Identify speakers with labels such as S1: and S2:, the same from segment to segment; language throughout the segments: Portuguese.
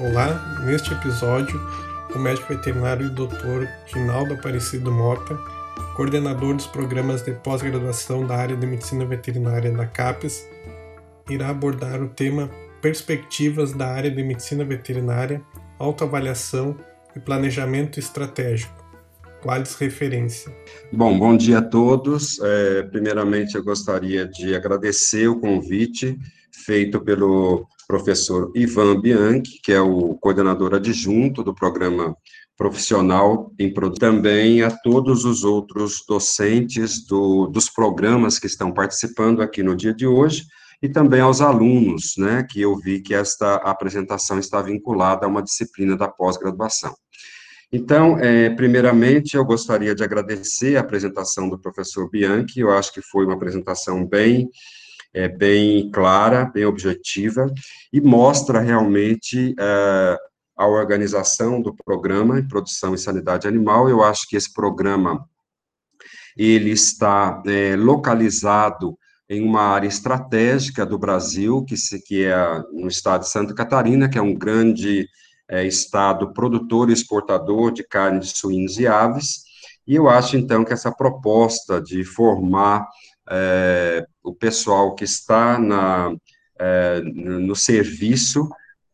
S1: Olá, neste episódio, o médico veterinário e doutor Rinaldo Aparecido Mota, coordenador dos programas de pós-graduação da área de medicina veterinária da CAPES, irá abordar o tema Perspectivas da área de medicina veterinária, autoavaliação e planejamento estratégico. Quais referência?
S2: Bom, bom dia a todos. É, primeiramente, eu gostaria de agradecer o convite feito pelo professor Ivan Bianchi, que é o coordenador adjunto do programa profissional em também a todos os outros docentes do, dos programas que estão participando aqui no dia de hoje, e também aos alunos, né, que eu vi que esta apresentação está vinculada a uma disciplina da pós-graduação. Então, é, primeiramente, eu gostaria de agradecer a apresentação do professor Bianchi, eu acho que foi uma apresentação bem é bem clara, bem objetiva, e mostra realmente é, a organização do programa de produção e sanidade animal. Eu acho que esse programa, ele está é, localizado em uma área estratégica do Brasil, que, se, que é no estado de Santa Catarina, que é um grande é, estado produtor e exportador de carne de suínos e aves, e eu acho, então, que essa proposta de formar é, o pessoal que está na, é, no serviço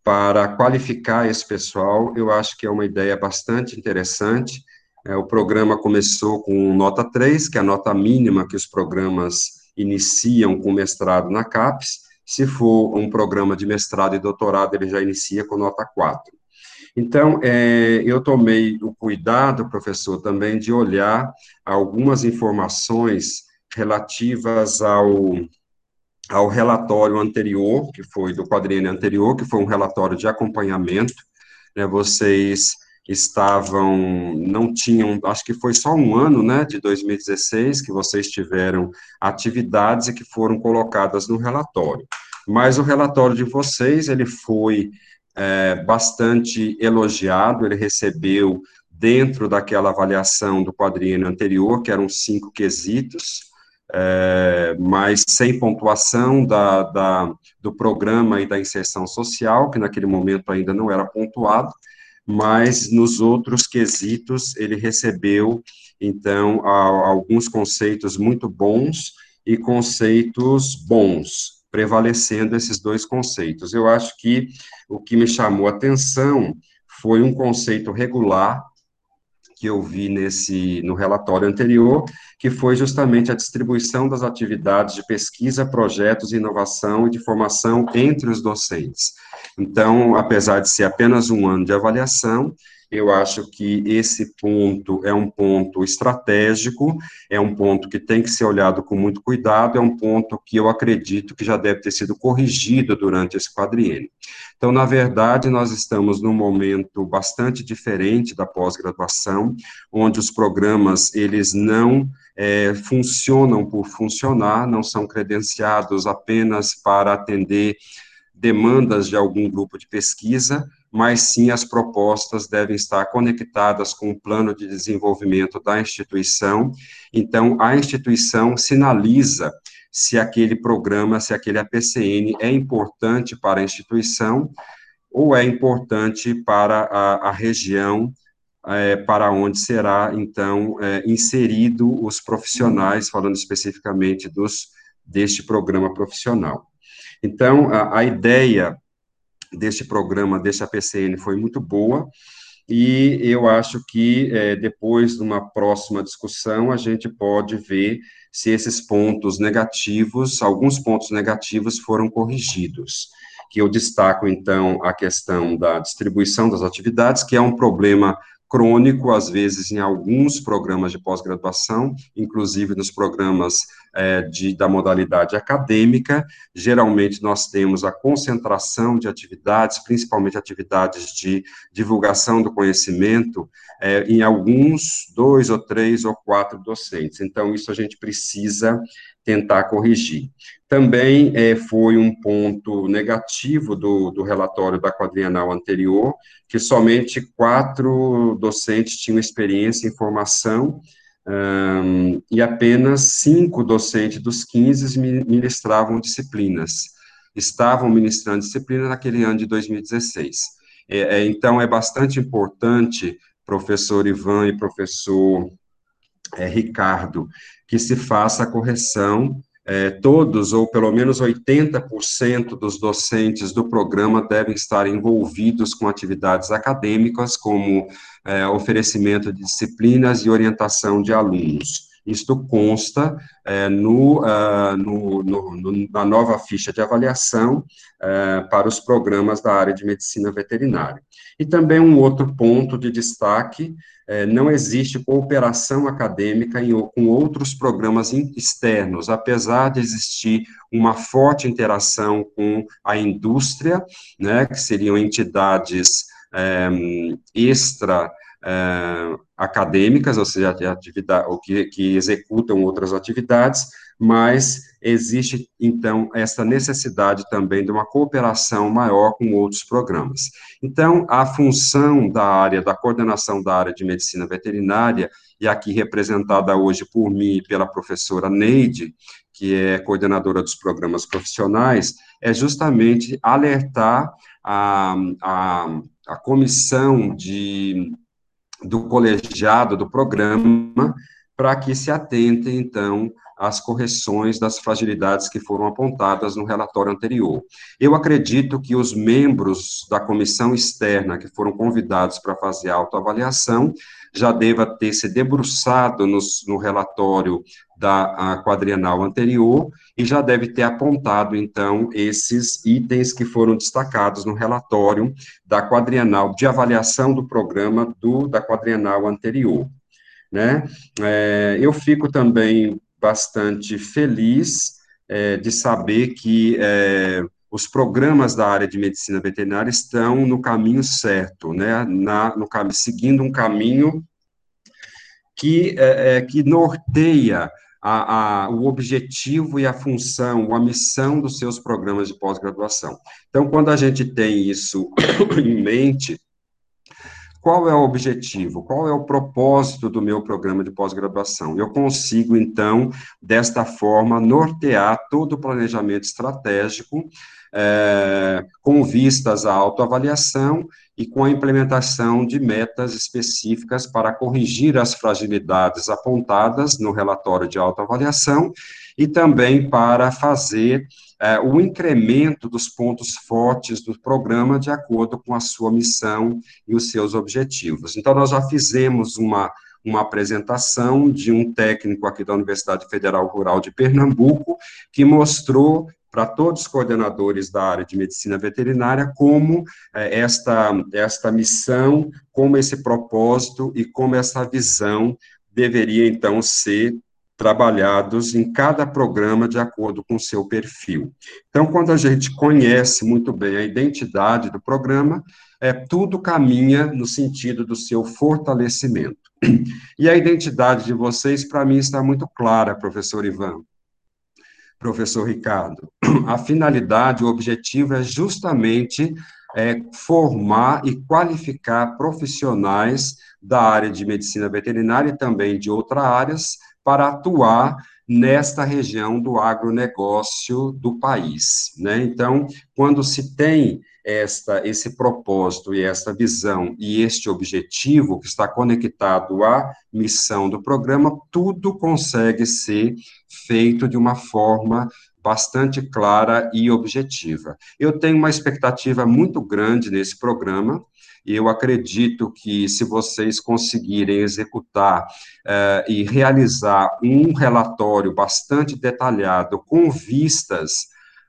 S2: para qualificar esse pessoal, eu acho que é uma ideia bastante interessante. É, o programa começou com nota 3, que é a nota mínima que os programas iniciam com mestrado na CAPES. Se for um programa de mestrado e doutorado, ele já inicia com nota 4. Então, é, eu tomei o cuidado, professor, também de olhar algumas informações relativas ao, ao relatório anterior, que foi do quadriênio anterior, que foi um relatório de acompanhamento, né, vocês estavam, não tinham, acho que foi só um ano, né, de 2016, que vocês tiveram atividades e que foram colocadas no relatório. Mas o relatório de vocês, ele foi é, bastante elogiado, ele recebeu, dentro daquela avaliação do quadriênio anterior, que eram cinco quesitos, é, mas sem pontuação da, da, do programa e da inserção social, que naquele momento ainda não era pontuado, mas nos outros quesitos ele recebeu, então, a, alguns conceitos muito bons e conceitos bons, prevalecendo esses dois conceitos. Eu acho que o que me chamou a atenção foi um conceito regular, que eu vi nesse no relatório anterior, que foi justamente a distribuição das atividades de pesquisa, projetos, inovação e de formação entre os docentes. Então, apesar de ser apenas um ano de avaliação, eu acho que esse ponto é um ponto estratégico, é um ponto que tem que ser olhado com muito cuidado, é um ponto que eu acredito que já deve ter sido corrigido durante esse quadriênio. Então, na verdade, nós estamos num momento bastante diferente da pós-graduação, onde os programas, eles não é, funcionam por funcionar, não são credenciados apenas para atender demandas de algum grupo de pesquisa, mas sim as propostas devem estar conectadas com o plano de desenvolvimento da instituição. Então, a instituição sinaliza se aquele programa, se aquele APCN é importante para a instituição ou é importante para a, a região é, para onde será, então, é, inserido os profissionais, falando especificamente dos, deste programa profissional. Então, a, a ideia deste programa, deste APCN, foi muito boa, e eu acho que é, depois de uma próxima discussão, a gente pode ver se esses pontos negativos, alguns pontos negativos foram corrigidos. Que eu destaco, então, a questão da distribuição das atividades, que é um problema crônico, às vezes, em alguns programas de pós-graduação, inclusive nos programas é, de, da modalidade acadêmica. Geralmente, nós temos a concentração de atividades, principalmente atividades de divulgação do conhecimento, é, em alguns, dois ou três ou quatro docentes. Então, isso a gente precisa tentar corrigir. Também é, foi um ponto negativo do, do relatório da quadrienal anterior, que somente quatro docentes tinham experiência em formação, um, e apenas cinco docentes dos 15 ministravam disciplinas, estavam ministrando disciplina naquele ano de 2016. É, é, então, é bastante importante, professor Ivan e professor é, Ricardo, que se faça a correção é, todos, ou pelo menos 80% dos docentes do programa devem estar envolvidos com atividades acadêmicas, como é, oferecimento de disciplinas e orientação de alunos. Isto consta é, no, uh, no, no, na nova ficha de avaliação uh, para os programas da área de medicina veterinária. E também um outro ponto de destaque, uh, não existe cooperação acadêmica em, com outros programas externos, apesar de existir uma forte interação com a indústria, né, que seriam entidades extra uh, acadêmicas, ou seja, atividade, ou que, que executam outras atividades, mas existe, então, essa necessidade também de uma cooperação maior com outros programas. Então, a função da área, da coordenação da área de medicina veterinária, e aqui representada hoje por mim e pela professora Neide, que é coordenadora dos programas profissionais, é justamente alertar a, a, a comissão de do colegiado do programa para que se atente, então, às correções das fragilidades que foram apontadas no relatório anterior. Eu acredito que os membros da comissão externa que foram convidados para fazer a autoavaliação já deva ter se debruçado nos, no relatório da quadrienal anterior e já deve ter apontado, então, esses itens que foram destacados no relatório da quadrienal de avaliação do programa do, da quadrienal anterior. Né? É, eu fico também bastante feliz é, de saber que é, os programas da área de medicina veterinária estão no caminho certo, né, na, no, seguindo um caminho que, é, é, que norteia a, a, o objetivo e a função, a missão dos seus programas de pós-graduação. Então, quando a gente tem isso em mente, qual é o objetivo? Qual é o propósito do meu programa de pós-graduação? Eu consigo, então, desta forma, nortear todo o planejamento estratégico é, com vistas à autoavaliação e com a implementação de metas específicas para corrigir as fragilidades apontadas no relatório de autoavaliação e também para fazer é, o incremento dos pontos fortes do programa de acordo com a sua missão e os seus objetivos. Então, nós já fizemos uma uma apresentação de um técnico aqui da Universidade Federal Rural de Pernambuco, que mostrou para todos os coordenadores da área de medicina veterinária como é, esta, esta missão, como esse propósito e como essa visão deveria, então, ser trabalhados em cada programa de acordo com o seu perfil. Então, quando a gente conhece muito bem a identidade do programa, é, tudo caminha no sentido do seu fortalecimento. E a identidade de vocês, para mim, está muito clara, professor Ivan professor Ricardo. A finalidade, o objetivo é justamente é, formar e qualificar profissionais da área de medicina veterinária e também de outras áreas para atuar nesta região do agronegócio do país. Né? Então, quando se tem esta, esse propósito e esta visão e este objetivo que está conectado à missão do programa, tudo consegue ser feito de uma forma bastante clara e objetiva. Eu tenho uma expectativa muito grande nesse programa, eu acredito que se vocês conseguirem executar uh, e realizar um relatório bastante detalhado com vistas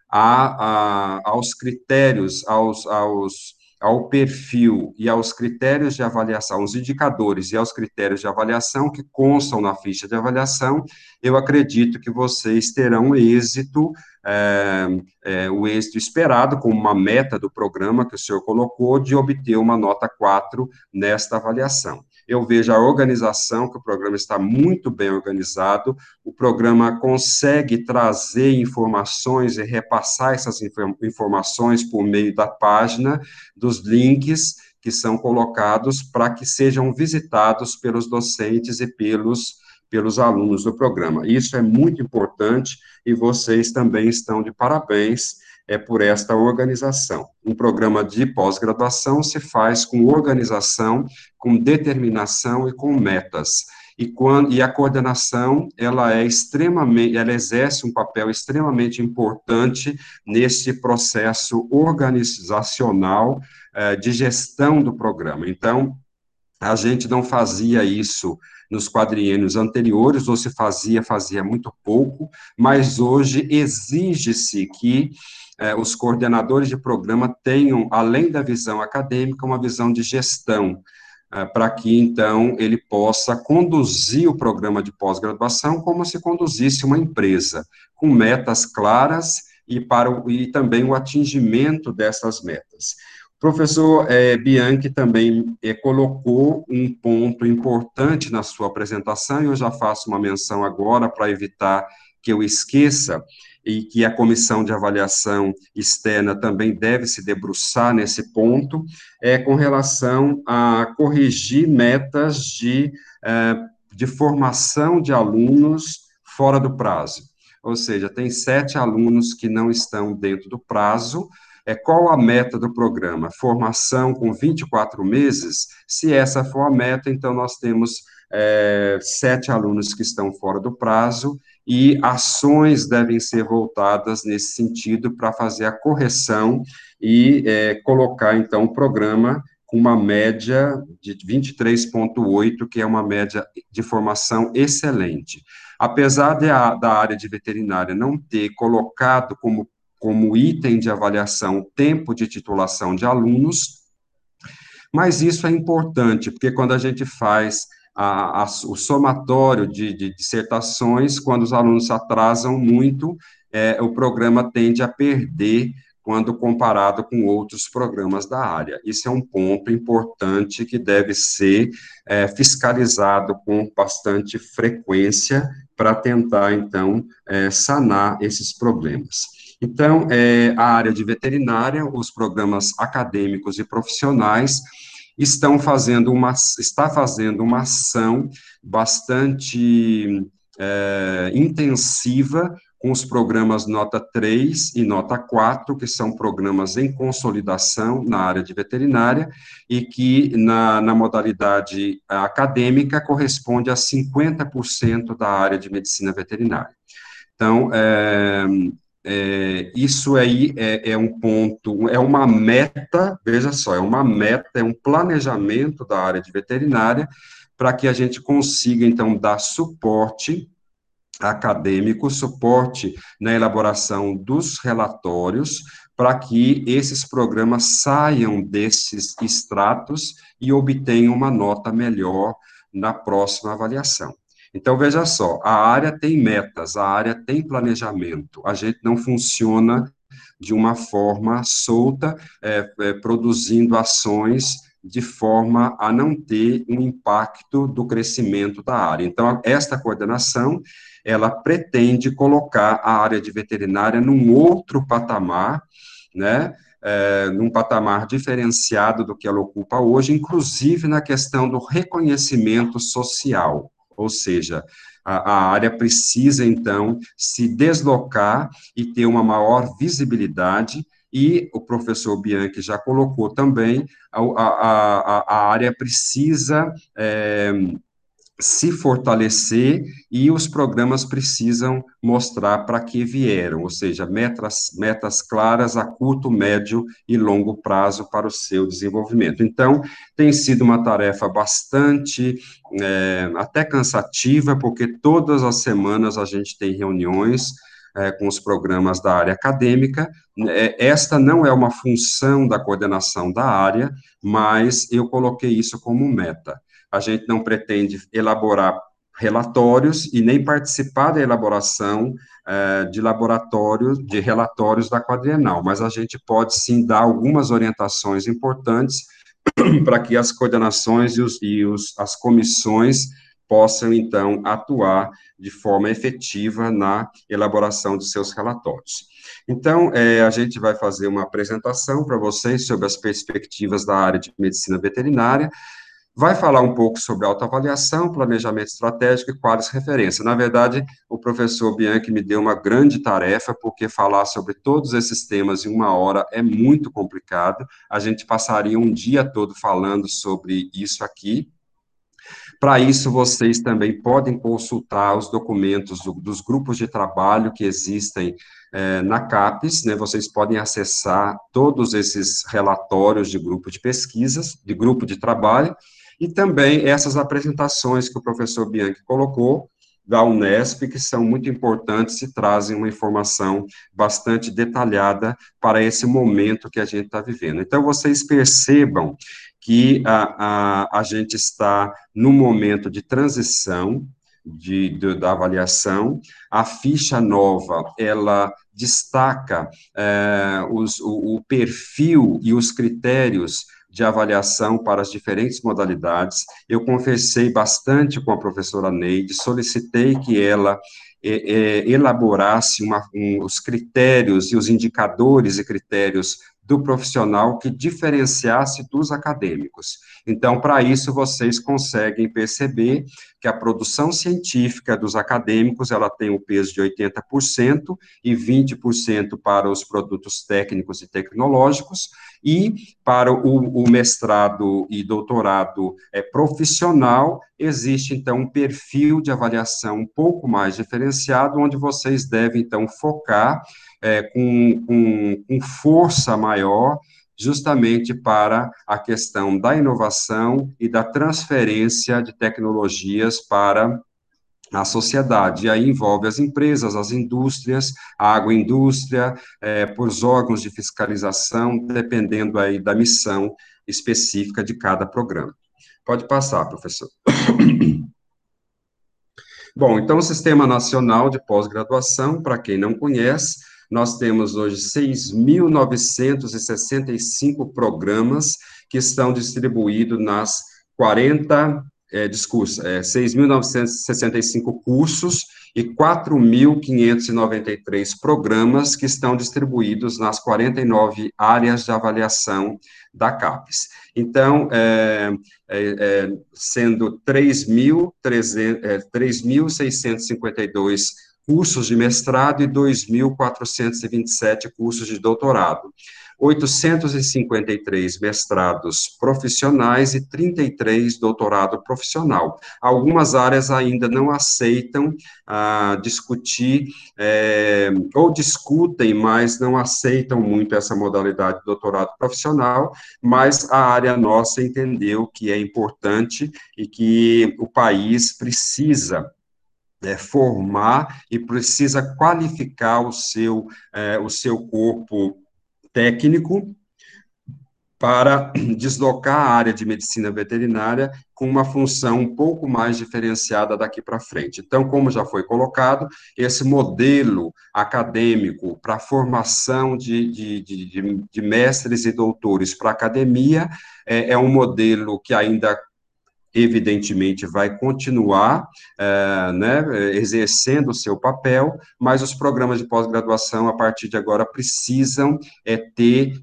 S2: a, a, aos critérios, aos, aos, ao perfil e aos critérios de avaliação, os indicadores e aos critérios de avaliação que constam na ficha de avaliação, eu acredito que vocês terão êxito, é, é, o êxito esperado, como uma meta do programa que o senhor colocou, de obter uma nota 4 nesta avaliação eu vejo a organização, que o programa está muito bem organizado, o programa consegue trazer informações e repassar essas informações por meio da página, dos links que são colocados para que sejam visitados pelos docentes e pelos pelos alunos do programa. Isso é muito importante e vocês também estão de parabéns é por esta organização. Um programa de pós-graduação se faz com organização, com determinação e com metas. E, quando, e a coordenação, ela é extremamente, ela exerce um papel extremamente importante nesse processo organizacional eh, de gestão do programa. Então, a gente não fazia isso nos quadriênios anteriores, ou se fazia, fazia muito pouco, mas hoje exige-se que eh, os coordenadores de programa tenham, além da visão acadêmica, uma visão de gestão, eh, para que, então, ele possa conduzir o programa de pós-graduação como se conduzisse uma empresa, com metas claras e, para o, e também o atingimento dessas metas. O professor é, Bianchi também é, colocou um ponto importante na sua apresentação, e eu já faço uma menção agora para evitar que eu esqueça, e que a comissão de avaliação externa também deve se debruçar nesse ponto, é com relação a corrigir metas de, é, de formação de alunos fora do prazo. Ou seja, tem sete alunos que não estão dentro do prazo, é, qual a meta do programa? Formação com 24 meses? Se essa for a meta, então nós temos é, sete alunos que estão fora do prazo e ações devem ser voltadas nesse sentido para fazer a correção e é, colocar, então, o programa com uma média de 23,8, que é uma média de formação excelente. Apesar de a, da área de veterinária não ter colocado como como item de avaliação o tempo de titulação de alunos, mas isso é importante, porque quando a gente faz a, a, o somatório de, de, dissertações, quando os alunos atrasam muito, é, o programa tende a perder quando comparado com outros programas da área. Isso é um ponto importante que deve ser é, fiscalizado com bastante frequência para tentar, então, é, sanar esses problemas. Então, é, a área de veterinária, os programas acadêmicos e profissionais estão fazendo uma, está fazendo uma ação bastante é, intensiva com os programas nota 3 e nota 4, que são programas em consolidação na área de veterinária, e que na, na modalidade acadêmica corresponde a 50% da área de medicina veterinária. Então, é, é, isso aí é, é, um ponto, é uma meta, veja só, é uma meta, é um planejamento da área de veterinária para que a gente consiga, então, dar suporte acadêmico, suporte na elaboração dos relatórios, para que esses programas saiam desses extratos e obtenham uma nota melhor na próxima avaliação. Então, veja só, a área tem metas, a área tem planejamento, a gente não funciona de uma forma solta, é, é, produzindo ações de forma a não ter um impacto do crescimento da área. Então, esta coordenação, ela pretende colocar a área de veterinária num outro patamar, né, é, num patamar diferenciado do que ela ocupa hoje, inclusive na questão do reconhecimento social. Ou seja, a, a área precisa, então, se deslocar e ter uma maior visibilidade. E o professor Bianchi já colocou também, a, a, a área precisa é, se fortalecer e os programas precisam mostrar para que vieram, ou seja, metas, metas claras a curto, médio e longo prazo para o seu desenvolvimento. Então, tem sido uma tarefa bastante, é, até cansativa, porque todas as semanas a gente tem reuniões, é, com os programas da área acadêmica. É, esta não é uma função da coordenação da área, mas eu coloquei isso como meta a gente não pretende elaborar relatórios e nem participar da elaboração eh, de laboratórios, de relatórios da quadrienal, mas a gente pode sim dar algumas orientações importantes para que as coordenações e, os, e os, as comissões possam, então, atuar de forma efetiva na elaboração de seus relatórios. Então, é, a gente vai fazer uma apresentação para vocês sobre as perspectivas da área de medicina veterinária, vai falar um pouco sobre autoavaliação, planejamento estratégico e quais referências. Na verdade, o professor Bianchi me deu uma grande tarefa, porque falar sobre todos esses temas em uma hora é muito complicado. A gente passaria um dia todo falando sobre isso aqui, para isso, vocês também podem consultar os documentos do, dos grupos de trabalho que existem é, na CAPES, né, vocês podem acessar todos esses relatórios de grupo de pesquisas, de grupo de trabalho, e também essas apresentações que o professor Bianchi colocou, da Unesp, que são muito importantes e trazem uma informação bastante detalhada para esse momento que a gente está vivendo. Então, vocês percebam que a, a, a gente está no momento de transição de, de, da avaliação. A ficha nova, ela destaca é, os, o, o perfil e os critérios de avaliação para as diferentes modalidades. Eu conversei bastante com a professora Neide, solicitei que ela é, é, elaborasse uma, um, os critérios e os indicadores e critérios do profissional que diferenciasse dos acadêmicos. Então, para isso, vocês conseguem perceber que a produção científica dos acadêmicos, ela tem o peso de 80% e 20% para os produtos técnicos e tecnológicos, e para o, o mestrado e doutorado é, profissional, existe, então, um perfil de avaliação um pouco mais diferenciado, onde vocês devem, então, focar é, com, com, com força maior, justamente para a questão da inovação e da transferência de tecnologias para a sociedade, e aí envolve as empresas, as indústrias, a agroindústria, é, por os órgãos de fiscalização, dependendo aí da missão específica de cada programa. Pode passar, professor. Bom, então, o Sistema Nacional de Pós-Graduação, para quem não conhece, nós temos hoje 6.965 programas que estão distribuídos nas 40, é, discurso, é, 6.965 cursos e 4.593 programas que estão distribuídos nas 49 áreas de avaliação da CAPES. Então, é, é, sendo 3.652 cursos de mestrado e 2.427 cursos de doutorado. 853 mestrados profissionais e 33 doutorado profissional. Algumas áreas ainda não aceitam ah, discutir, é, ou discutem, mas não aceitam muito essa modalidade de doutorado profissional, mas a área nossa entendeu que é importante e que o país precisa é, formar e precisa qualificar o seu, é, o seu corpo técnico para deslocar a área de medicina veterinária com uma função um pouco mais diferenciada daqui para frente. Então, como já foi colocado, esse modelo acadêmico para formação de, de, de, de, mestres e doutores para a academia é, é um modelo que ainda evidentemente vai continuar é, né, exercendo o seu papel, mas os programas de pós-graduação, a partir de agora, precisam é, ter,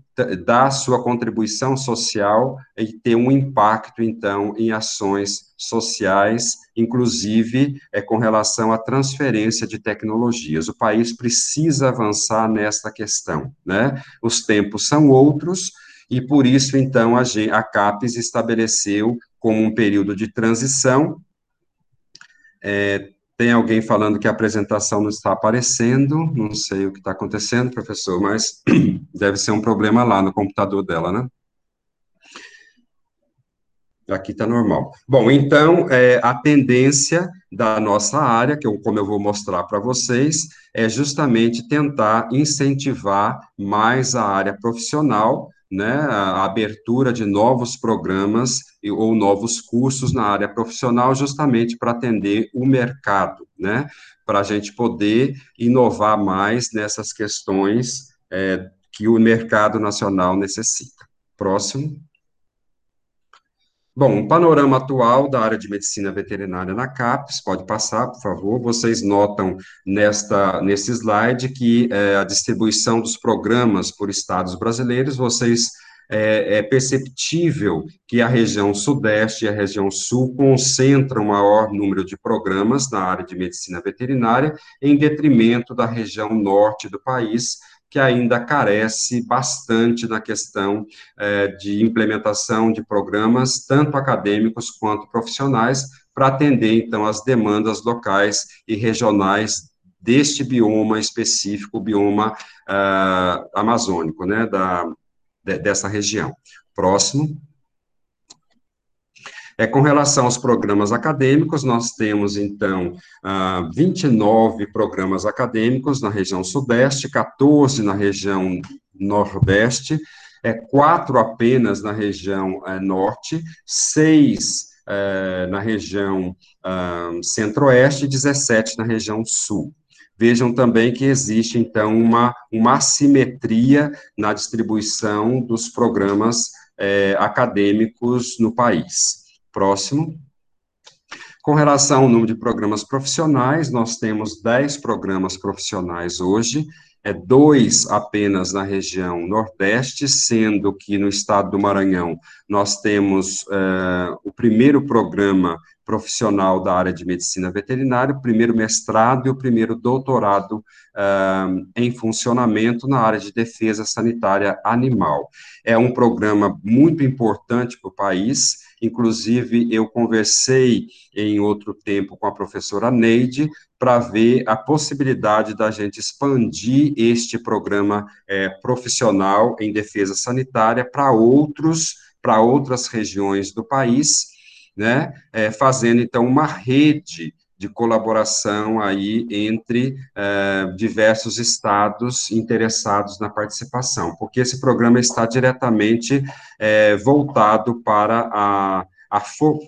S2: dar sua contribuição social e ter um impacto, então, em ações sociais, inclusive é, com relação à transferência de tecnologias. O país precisa avançar nesta questão, né? Os tempos são outros, e por isso, então, a, a CAPES estabeleceu como um período de transição. É, tem alguém falando que a apresentação não está aparecendo, não sei o que está acontecendo, professor, mas deve ser um problema lá no computador dela, né? Aqui está normal. Bom, então, é, a tendência da nossa área, que eu, como eu vou mostrar para vocês, é justamente tentar incentivar mais a área profissional, né, a abertura de novos programas ou novos cursos na área profissional, justamente para atender o mercado, né, para a gente poder inovar mais nessas questões é, que o mercado nacional necessita. Próximo. Bom, o panorama atual da área de medicina veterinária na CAPES, pode passar, por favor. Vocês notam nesta, nesse slide que é, a distribuição dos programas por estados brasileiros, vocês é, é, perceptível que a região sudeste e a região sul concentram maior número de programas na área de medicina veterinária, em detrimento da região norte do país, que ainda carece bastante na questão é, de implementação de programas, tanto acadêmicos quanto profissionais, para atender, então, as demandas locais e regionais deste bioma específico, o bioma uh, amazônico, né, da, de, dessa região. Próximo. É, com relação aos programas acadêmicos, nós temos, então, ah, 29 programas acadêmicos na região sudeste, 14 na região nordeste, é, quatro apenas na região é, norte, seis é, na região uh, centro-oeste e 17 na região sul. Vejam também que existe, então, uma, uma assimetria na distribuição dos programas é, acadêmicos no país. Próximo. Com relação ao número de programas profissionais, nós temos 10 programas profissionais hoje, é dois apenas na região Nordeste, sendo que no estado do Maranhão nós temos é, o primeiro programa profissional da área de medicina veterinária, o primeiro mestrado e o primeiro doutorado uh, em funcionamento na área de defesa sanitária animal. É um programa muito importante para o país, inclusive eu conversei em outro tempo com a professora Neide para ver a possibilidade da gente expandir este programa é, profissional em defesa sanitária para outros, para outras regiões do país, né, é, fazendo então uma rede de colaboração aí entre é, diversos estados interessados na participação, porque esse programa está diretamente é, voltado para a, a,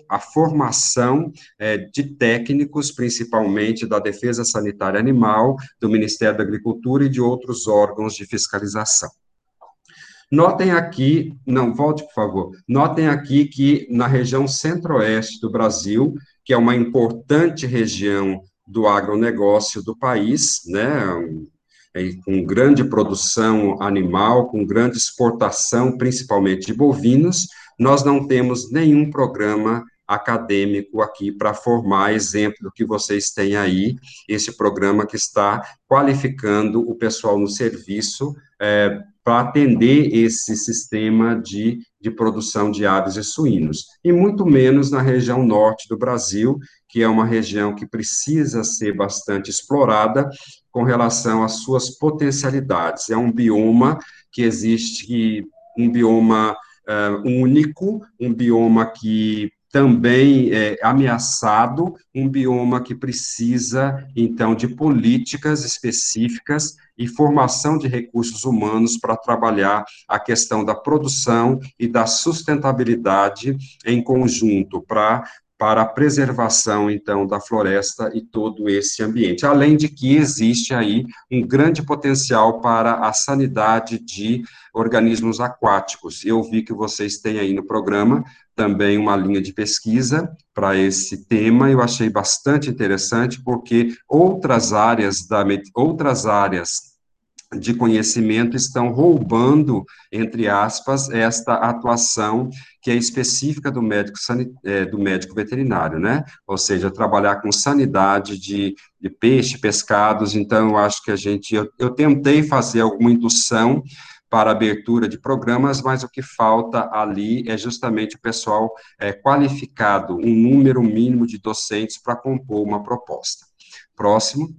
S2: a formação é, de técnicos, principalmente da Defesa Sanitária Animal, do Ministério da Agricultura e de outros órgãos de fiscalização. Notem aqui, não, volte, por favor. Notem aqui que na região centro-oeste do Brasil, que é uma importante região do agronegócio do país, né, com grande produção animal, com grande exportação, principalmente de bovinos, nós não temos nenhum programa acadêmico aqui para formar exemplo do que vocês têm aí, esse programa que está qualificando o pessoal no serviço é, para atender esse sistema de, de produção de aves e suínos, e muito menos na região norte do Brasil, que é uma região que precisa ser bastante explorada com relação às suas potencialidades. É um bioma que existe, um bioma uh, único, um bioma que também é ameaçado, um bioma que precisa, então, de políticas específicas e formação de recursos humanos para trabalhar a questão da produção e da sustentabilidade em conjunto, para para a preservação, então, da floresta e todo esse ambiente. Além de que existe aí um grande potencial para a sanidade de organismos aquáticos. Eu vi que vocês têm aí no programa também uma linha de pesquisa para esse tema, eu achei bastante interessante, porque outras áreas da outras áreas de conhecimento estão roubando, entre aspas, esta atuação que é específica do médico, é, do médico veterinário, né? Ou seja, trabalhar com sanidade de, de peixe, pescados. Então, eu acho que a gente, eu, eu tentei fazer alguma indução para abertura de programas, mas o que falta ali é justamente o pessoal é, qualificado, um número mínimo de docentes para compor uma proposta. Próximo.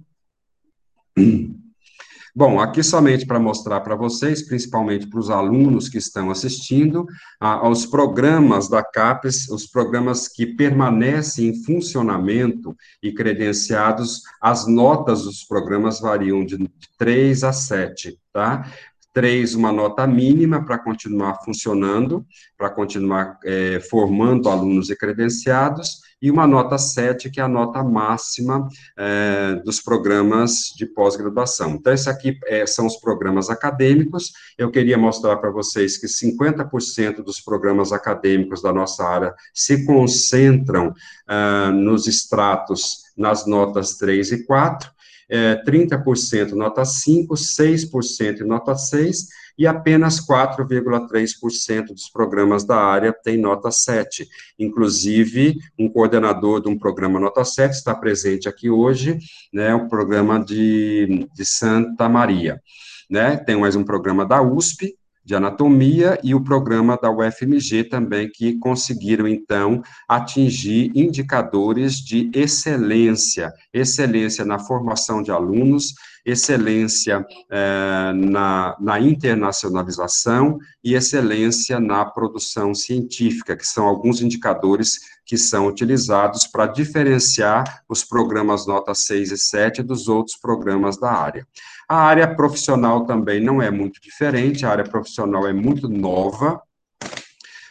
S2: Bom, aqui somente para mostrar para vocês, principalmente para os alunos que estão assistindo, aos programas da CAPES, os programas que permanecem em funcionamento e credenciados, as notas dos programas variam de 3 a 7, tá? Três, uma nota mínima para continuar funcionando, para continuar é, formando alunos e credenciados, e uma nota 7, que é a nota máxima é, dos programas de pós-graduação. Então, esse aqui é, são os programas acadêmicos. Eu queria mostrar para vocês que 50% dos programas acadêmicos da nossa área se concentram ah, nos estratos nas notas 3 e 4, é, 30% nota 5, 6% nota 6, e apenas 4,3% dos programas da área tem nota 7. Inclusive, um coordenador de um programa nota 7 está presente aqui hoje, né, o programa de, de Santa Maria. Né? Tem mais um programa da USP, de anatomia e o programa da UFMG também, que conseguiram, então, atingir indicadores de excelência, excelência na formação de alunos, excelência eh, na, na internacionalização e excelência na produção científica, que são alguns indicadores que são utilizados para diferenciar os programas nota 6 e 7 dos outros programas da área. A área profissional também não é muito diferente, a área profissional é muito nova,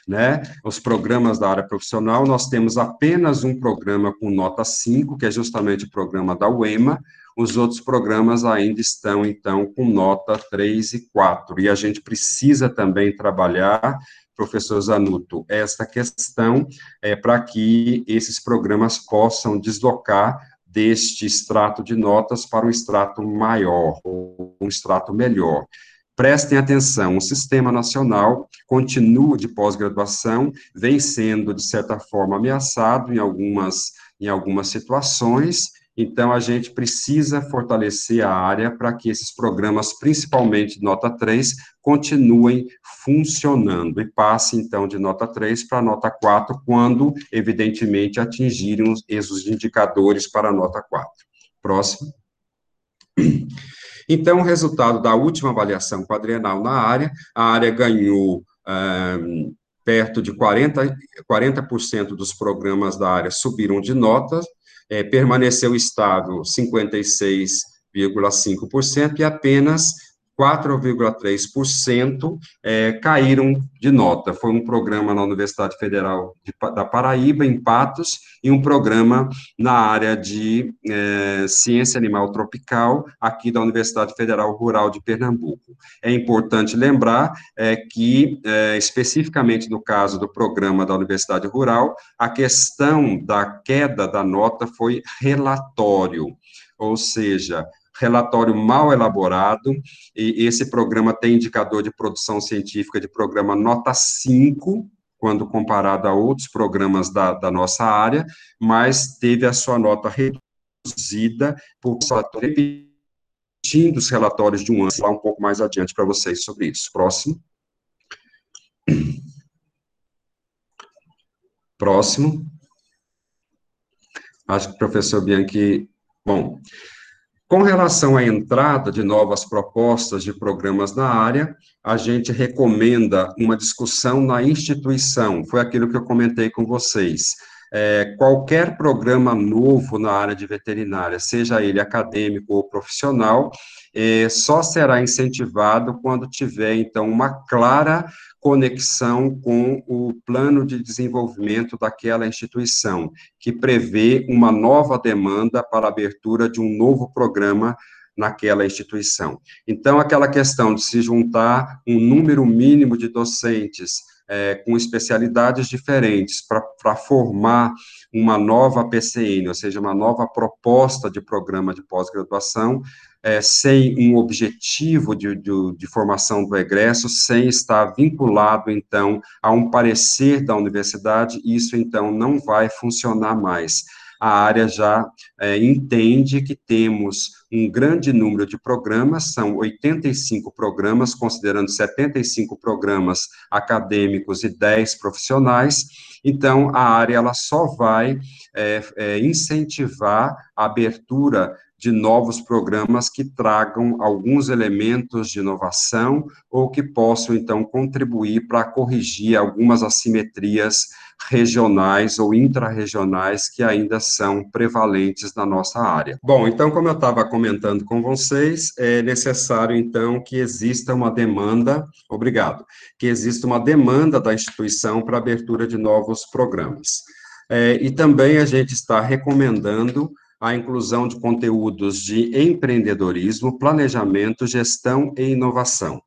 S2: né? Os programas da área profissional, nós temos apenas um programa com nota 5, que é justamente o programa da UEMA, os outros programas ainda estão, então, com nota 3 e 4. E a gente precisa também trabalhar, professor Zanuto, esta questão é, para que esses programas possam deslocar deste extrato de notas para um extrato maior, um extrato melhor. Prestem atenção, o Sistema Nacional continua de pós-graduação, vem sendo, de certa forma, ameaçado em algumas, em algumas situações, então, a gente precisa fortalecer a área para que esses programas, principalmente nota 3, continuem funcionando e passe, então, de nota 3 para nota 4, quando, evidentemente, atingirem os indicadores para nota 4. Próximo. Então, o resultado da última avaliação quadrienal na área, a área ganhou um, perto de 40%, 40 dos programas da área subiram de notas, é, permaneceu estável 56,5% e apenas 4,3% é, caíram de nota. Foi um programa na Universidade Federal de, da Paraíba, em Patos, e um programa na área de é, ciência animal tropical, aqui da Universidade Federal Rural de Pernambuco. É importante lembrar é, que, é, especificamente no caso do programa da Universidade Rural, a questão da queda da nota foi relatório, ou seja, relatório mal elaborado, e esse programa tem indicador de produção científica de programa nota 5, quando comparado a outros programas da, da nossa área, mas teve a sua nota reduzida por repetindo os relatórios de um ano, lá um pouco mais adiante para vocês sobre isso. Próximo. Próximo. Acho que o professor Bianchi, bom, com relação à entrada de novas propostas de programas na área, a gente recomenda uma discussão na instituição, foi aquilo que eu comentei com vocês. É, qualquer programa novo na área de veterinária, seja ele acadêmico ou profissional, é, só será incentivado quando tiver, então, uma clara conexão com o plano de desenvolvimento daquela instituição, que prevê uma nova demanda para a abertura de um novo programa naquela instituição. Então, aquela questão de se juntar um número mínimo de docentes é, com especialidades diferentes para formar uma nova PCN, ou seja, uma nova proposta de programa de pós-graduação, é, sem um objetivo de, de, de, formação do egresso, sem estar vinculado, então, a um parecer da universidade, isso, então, não vai funcionar mais. A área já é, entende que temos um grande número de programas, são 85 programas, considerando 75 programas acadêmicos e 10 profissionais, então, a área ela só vai é, é, incentivar a abertura de novos programas que tragam alguns elementos de inovação ou que possam, então, contribuir para corrigir algumas assimetrias regionais ou intrarregionais que ainda são prevalentes na nossa área. Bom, então, como eu estava comentando com vocês, é necessário, então, que exista uma demanda, obrigado, que exista uma demanda da instituição para abertura de novos programas. É, e também a gente está recomendando a inclusão de conteúdos de empreendedorismo, planejamento, gestão e inovação.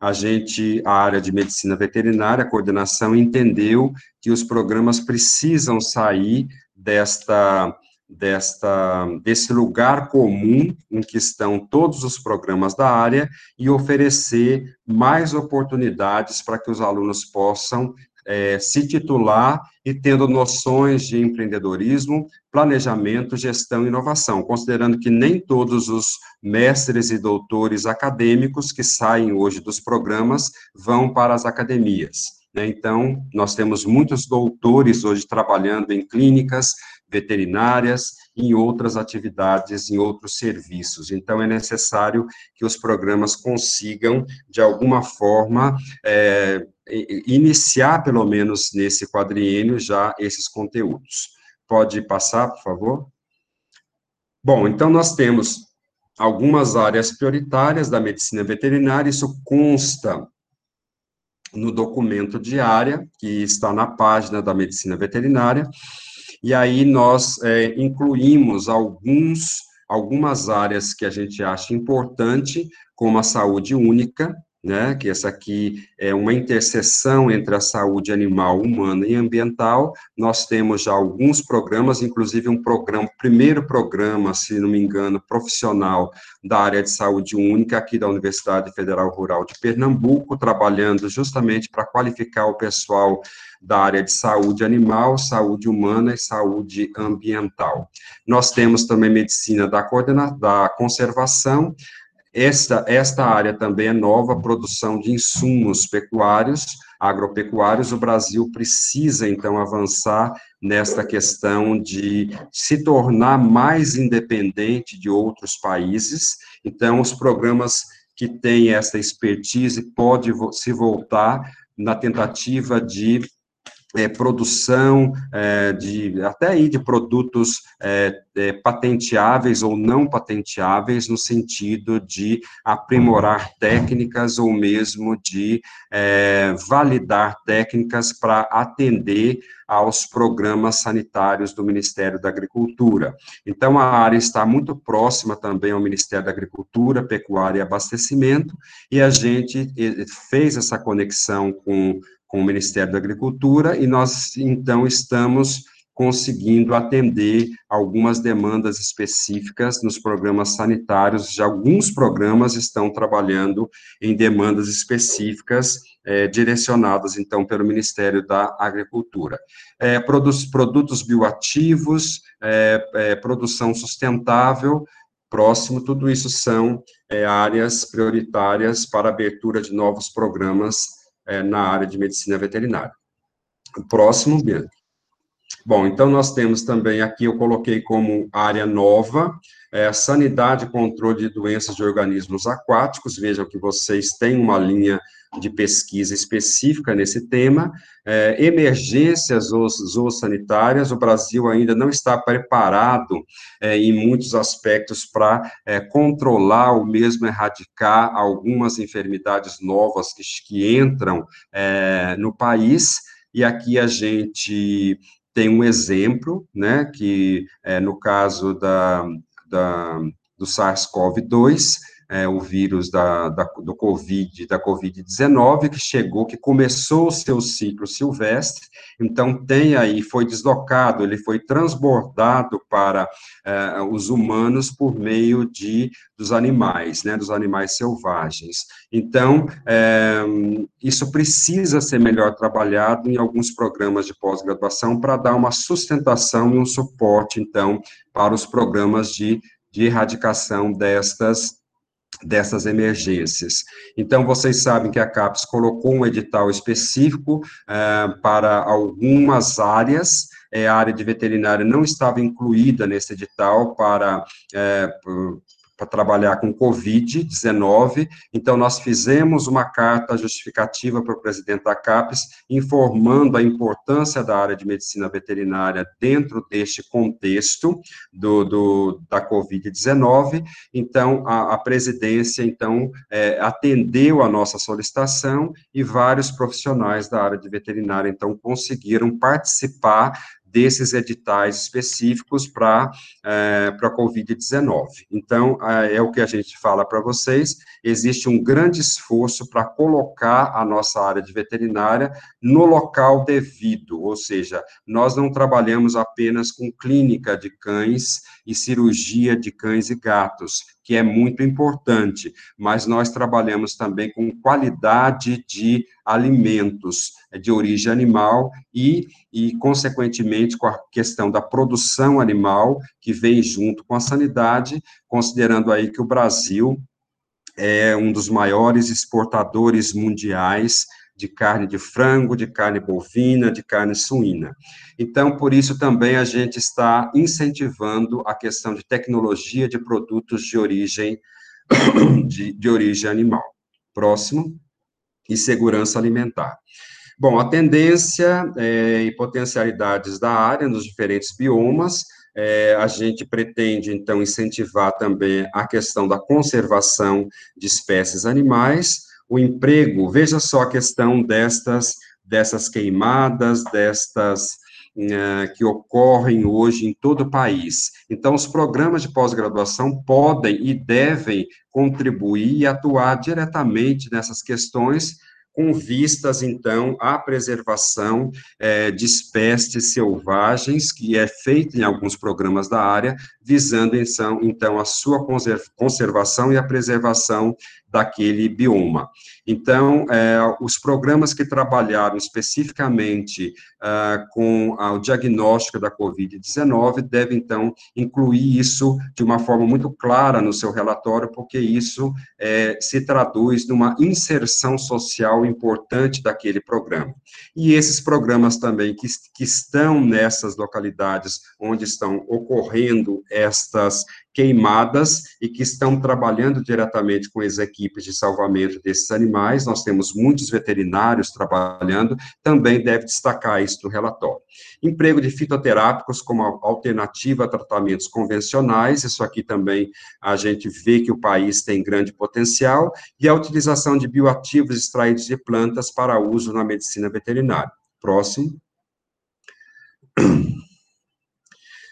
S2: A gente, a área de medicina veterinária, a coordenação, entendeu que os programas precisam sair desta desta, desse lugar comum em que estão todos os programas da área e oferecer mais oportunidades para que os alunos possam é, se titular e tendo noções de empreendedorismo, planejamento, gestão e inovação, considerando que nem todos os mestres e doutores acadêmicos que saem hoje dos programas vão para as academias. Né? Então, nós temos muitos doutores hoje trabalhando em clínicas veterinárias, em outras atividades, em outros serviços. Então, é necessário que os programas consigam, de alguma forma, é, iniciar, pelo menos nesse quadriênio, já esses conteúdos. Pode passar, por favor? Bom, então nós temos algumas áreas prioritárias da medicina veterinária, isso consta no documento de área, que está na página da medicina veterinária, e aí nós é, incluímos alguns, algumas áreas que a gente acha importante, como a saúde única, né, que essa aqui é uma interseção entre a saúde animal, humana e ambiental. Nós temos já alguns programas, inclusive um programa, primeiro programa, se não me engano, profissional da área de saúde única aqui da Universidade Federal Rural de Pernambuco, trabalhando justamente para qualificar o pessoal da área de saúde animal, saúde humana e saúde ambiental. Nós temos também medicina da, coordena da conservação, esta, esta área também é nova, produção de insumos pecuários, agropecuários. O Brasil precisa, então, avançar nesta questão de se tornar mais independente de outros países. Então, os programas que têm essa expertise podem se voltar na tentativa de é, produção é, de até aí de produtos é, é, patenteáveis ou não patenteáveis no sentido de aprimorar técnicas ou mesmo de é, validar técnicas para atender aos programas sanitários do Ministério da Agricultura. Então, a área está muito próxima também ao Ministério da Agricultura, Pecuária e Abastecimento, e a gente fez essa conexão com com o Ministério da Agricultura, e nós, então, estamos conseguindo atender algumas demandas específicas nos programas sanitários. Já alguns programas estão trabalhando em demandas específicas é, direcionadas, então, pelo Ministério da Agricultura. É, produtos, produtos bioativos, é, produção sustentável, próximo, tudo isso são áreas prioritárias para abertura de novos programas é, na área de medicina veterinária. Próximo, Bianca. Bom, então nós temos também aqui, eu coloquei como área nova, é, sanidade e controle de doenças de organismos aquáticos, vejam que vocês têm uma linha de pesquisa específica nesse tema, é, emergências zoossanitárias, o Brasil ainda não está preparado é, em muitos aspectos para é, controlar ou mesmo erradicar algumas enfermidades novas que, que entram é, no país, e aqui a gente tem um exemplo, né, que é, no caso da, da do SARS-CoV-2, é, o vírus da, da, do Covid, da Covid-19, que chegou, que começou o seu ciclo silvestre, então tem aí, foi deslocado, ele foi transbordado para é, os humanos por meio de, dos animais, né, dos animais selvagens. Então, é, isso precisa ser melhor trabalhado em alguns programas de pós-graduação para dar uma sustentação e um suporte, então, para os programas de, de erradicação destas dessas emergências. Então, vocês sabem que a CAPES colocou um edital específico eh, para algumas áreas, é, a área de veterinária não estava incluída nesse edital para é, para trabalhar com Covid-19. Então, nós fizemos uma carta justificativa para o presidente da CAPES, informando a importância da área de medicina veterinária dentro deste contexto do, do da Covid-19. Então, a, a, presidência, então, é, atendeu a nossa solicitação e vários profissionais da área de veterinária, então, conseguiram participar desses editais específicos para é, a Covid-19. Então, é o que a gente fala para vocês, existe um grande esforço para colocar a nossa área de veterinária no local devido, ou seja, nós não trabalhamos apenas com clínica de cães e cirurgia de cães e gatos, que é muito importante, mas nós trabalhamos também com qualidade de alimentos de origem animal e, e, consequentemente, com a questão da produção animal, que vem junto com a sanidade, considerando aí que o Brasil é um dos maiores exportadores mundiais de carne de frango, de carne bovina, de carne suína. Então, por isso também a gente está incentivando a questão de tecnologia de produtos de origem de, de origem animal. Próximo. E segurança alimentar. Bom, a tendência é, e potencialidades da área nos diferentes biomas, é, a gente pretende, então, incentivar também a questão da conservação de espécies animais, o emprego, veja só a questão destas, dessas queimadas, destas uh, que ocorrem hoje em todo o país. Então, os programas de pós-graduação podem e devem contribuir e atuar diretamente nessas questões com vistas, então, à preservação é, de espécies selvagens, que é feita em alguns programas da área, visando, então, a sua conservação e a preservação daquele bioma. Então, é, os programas que trabalharam especificamente uh, com o diagnóstico da Covid-19 devem, então, incluir isso de uma forma muito clara no seu relatório, porque isso é, se traduz numa inserção social importante daquele programa. E esses programas também que, que estão nessas localidades onde estão ocorrendo estas queimadas e que estão trabalhando diretamente com as equipes de salvamento desses animais. Nós temos muitos veterinários trabalhando, também deve destacar isso no relatório. Emprego de fitoterápicos como alternativa a tratamentos convencionais, isso aqui também a gente vê que o país tem grande potencial, e a utilização de bioativos extraídos de plantas para uso na medicina veterinária. Próximo.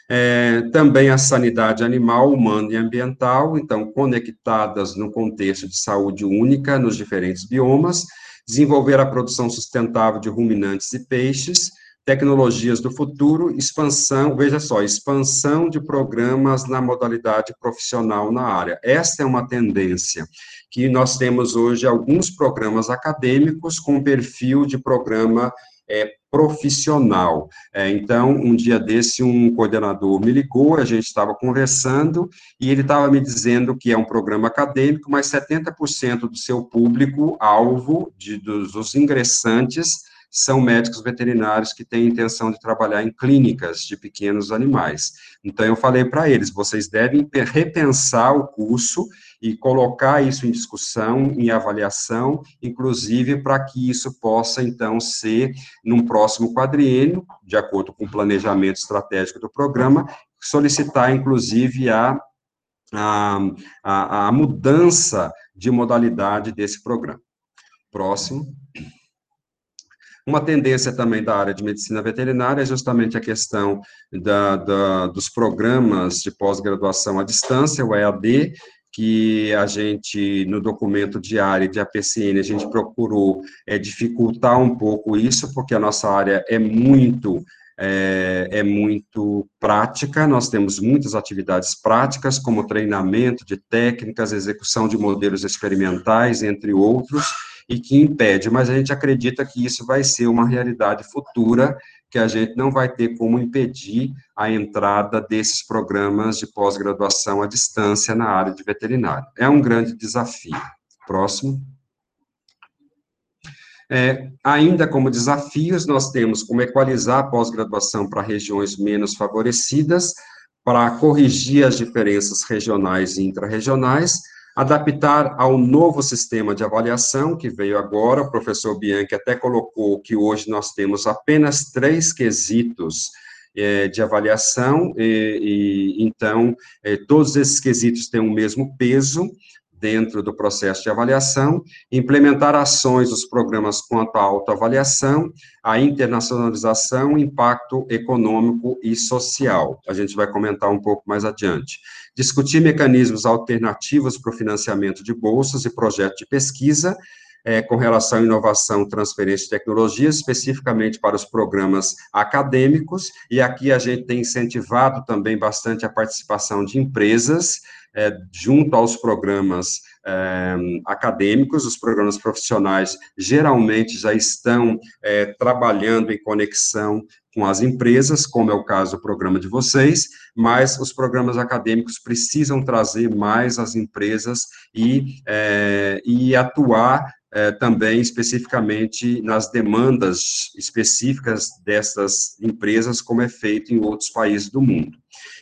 S2: É, também a sanidade animal, humana e ambiental, então, conectadas no contexto de saúde única nos diferentes biomas, desenvolver a produção sustentável de ruminantes e peixes, tecnologias do futuro, expansão, veja só, expansão de programas na modalidade profissional na área. Esta é uma tendência que nós temos hoje alguns programas acadêmicos com perfil de programa é, profissional. É, então, um dia desse, um coordenador me ligou, a gente estava conversando, e ele estava me dizendo que é um programa acadêmico, mas 70% do seu público-alvo, dos, dos ingressantes, são médicos veterinários que têm intenção de trabalhar em clínicas de pequenos animais. Então, eu falei para eles, vocês devem repensar o curso e colocar isso em discussão, em avaliação, inclusive para que isso possa, então, ser, num próximo quadriênio, de acordo com o planejamento estratégico do programa, solicitar, inclusive, a, a, a, a mudança de modalidade desse programa. Próximo. Uma tendência também da área de medicina veterinária é justamente a questão da, da, dos programas de pós-graduação à distância, o EAD, que a gente, no documento diário de APCN, a gente procurou é, dificultar um pouco isso, porque a nossa área é muito é, é, muito prática, nós temos muitas atividades práticas, como treinamento de técnicas, execução de modelos experimentais, entre outros, e que impede, mas a gente acredita que isso vai ser uma realidade futura, que a gente não vai ter como impedir a entrada desses programas de pós-graduação à distância na área de veterinário. É um grande desafio. Próximo. É, ainda como desafios, nós temos como equalizar a pós-graduação para regiões menos favorecidas, para corrigir as diferenças regionais e intrarregionais, adaptar ao novo sistema de avaliação que veio agora, o professor Bianchi até colocou que hoje nós temos apenas três quesitos é, de avaliação, e, e então, é, todos esses quesitos têm o mesmo peso, dentro do processo de avaliação, implementar ações dos programas quanto à autoavaliação, a internacionalização, impacto econômico e social. A gente vai comentar um pouco mais adiante. Discutir mecanismos alternativos para o financiamento de bolsas e projetos de pesquisa, é, com relação à inovação, transferência de tecnologias, especificamente para os programas acadêmicos, e aqui a gente tem incentivado também bastante a participação de empresas, é, junto aos programas é, acadêmicos, os programas profissionais geralmente já estão é, trabalhando em conexão com as empresas, como é o caso do programa de vocês, mas os programas acadêmicos precisam trazer mais as empresas e, é, e atuar é, também especificamente nas demandas específicas dessas empresas, como é feito em outros países do mundo.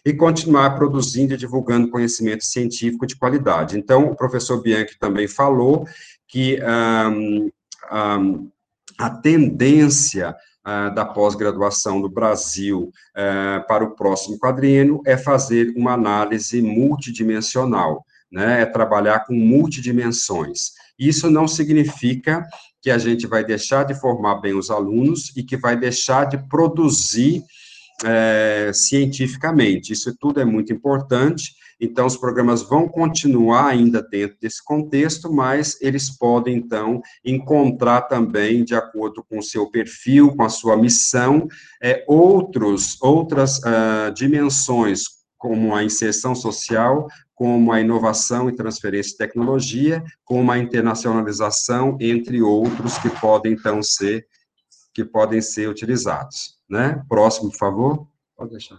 S2: E continuar produzindo e divulgando conhecimento científico de qualidade. Então, o professor Bianchi também falou que um, um, a tendência uh, da pós-graduação do Brasil uh, para o próximo quadriênio é fazer uma análise multidimensional, né, é trabalhar com multidimensões. Isso não significa que a gente vai deixar de formar bem os alunos e que vai deixar de produzir é, cientificamente. Isso tudo é muito importante. Então, os programas vão continuar ainda dentro desse contexto, mas eles podem, então, encontrar também, de acordo com o seu perfil, com a sua missão, é, outros, outras uh, dimensões, como a inserção social, como a inovação e transferência de tecnologia, como a internacionalização, entre outros que podem então ser que podem ser utilizados, né? Próximo, por favor. Pode deixar.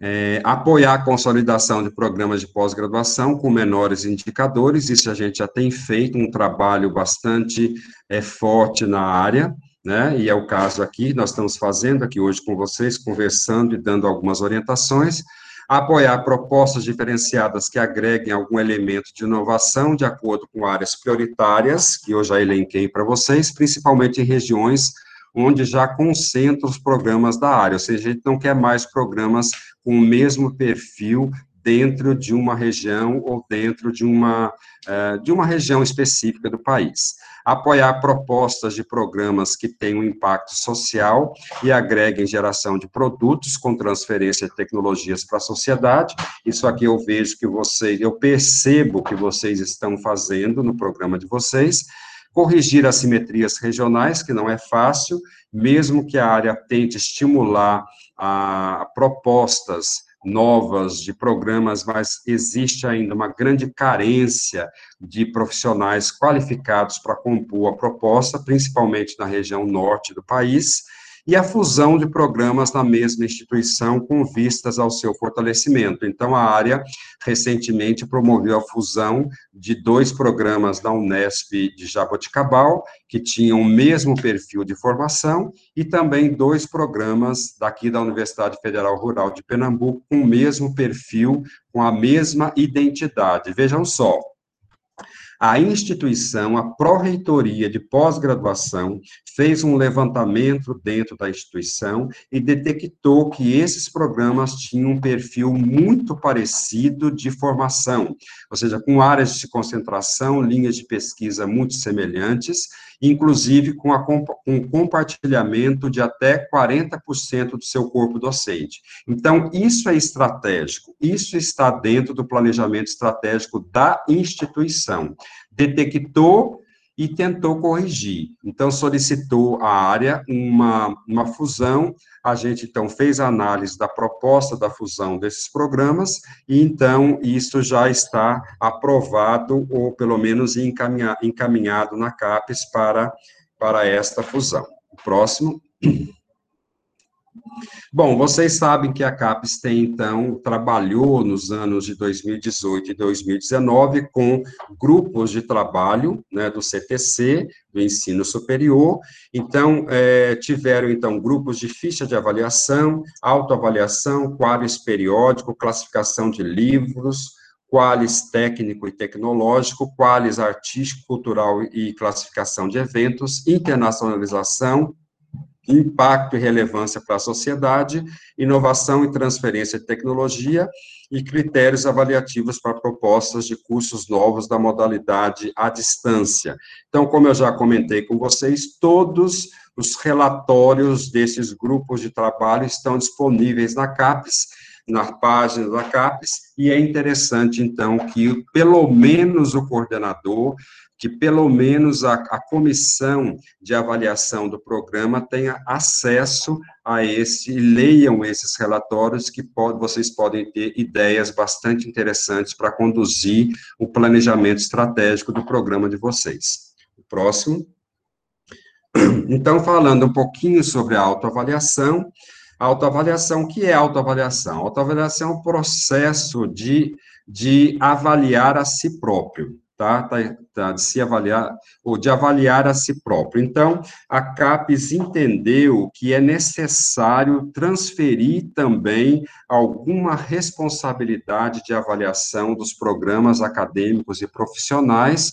S2: É, apoiar a consolidação de programas de pós-graduação com menores indicadores, isso a gente já tem feito um trabalho bastante é, forte na área, né? E é o caso aqui, nós estamos fazendo aqui hoje com vocês, conversando e dando algumas orientações, apoiar propostas diferenciadas que agreguem algum elemento de inovação de acordo com áreas prioritárias, que eu já elenquei para vocês, principalmente em regiões onde já concentram os programas da área, ou seja, a gente não quer mais programas com o mesmo perfil dentro de uma região ou dentro de uma, uh, de uma região específica do país. Apoiar propostas de programas que tenham impacto social e agreguem geração de produtos com transferência de tecnologias para a sociedade. Isso aqui eu vejo que vocês, eu percebo que vocês estão fazendo no programa de vocês corrigir assimetrias regionais, que não é fácil, mesmo que a área tente estimular a, propostas novas, de programas, mas existe ainda uma grande carência de profissionais qualificados para compor a proposta, principalmente na região norte do país, e a fusão de programas na mesma instituição com vistas ao seu fortalecimento. Então, a área recentemente promoveu a fusão de dois programas da Unesp de Jaboticabal, que tinham o mesmo perfil de formação, e também dois programas daqui da Universidade Federal Rural de Pernambuco com o mesmo perfil, com a mesma identidade. Vejam só, a instituição, a pró-reitoria de pós-graduação, fez um levantamento dentro da instituição e detectou que esses programas tinham um perfil muito parecido de formação, ou seja, com áreas de concentração, linhas de pesquisa muito semelhantes, inclusive com, a, com compartilhamento de até 40% do seu corpo docente. Então, isso é estratégico, isso está dentro do planejamento estratégico da instituição. Detectou e tentou corrigir. Então, solicitou à área uma, uma fusão, a gente, então, fez a análise da proposta da fusão desses programas, e, então, isso já está aprovado, ou pelo menos encaminhado na CAPES para, para esta fusão. próximo. Bom, vocês sabem que a CAPES tem, então, trabalhou nos anos de 2018 e 2019 com grupos de trabalho né, do CTC, do ensino superior. Então, é, tiveram, então, grupos de ficha de avaliação, autoavaliação, quadros periódico, classificação de livros, quales técnico e tecnológico, quales artístico, cultural e classificação de eventos, internacionalização, impacto e relevância para a sociedade, inovação e transferência de tecnologia, e critérios avaliativos para propostas de cursos novos da modalidade à distância. Então, como eu já comentei com vocês, todos os relatórios desses grupos de trabalho estão disponíveis na CAPES, na página da CAPES, e é interessante, então, que pelo menos o coordenador que pelo menos a, a comissão de avaliação do programa tenha acesso a esse, leiam esses relatórios que pode, vocês podem ter ideias bastante interessantes para conduzir o planejamento estratégico do programa de vocês. O próximo. Então, falando um pouquinho sobre a autoavaliação, autoavaliação, o que é autoavaliação? Autoavaliação é um processo de, de avaliar a si próprio tá? tá? Tá, de se avaliar, ou de avaliar a si próprio. Então, a CAPES entendeu que é necessário transferir também alguma responsabilidade de avaliação dos programas acadêmicos e profissionais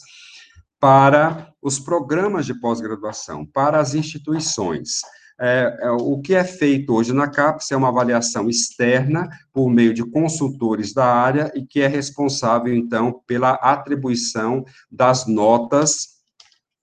S2: para os programas de pós-graduação, para as instituições. É, é, o que é feito hoje na CAPES é uma avaliação externa por meio de consultores da área e que é responsável, então, pela atribuição das notas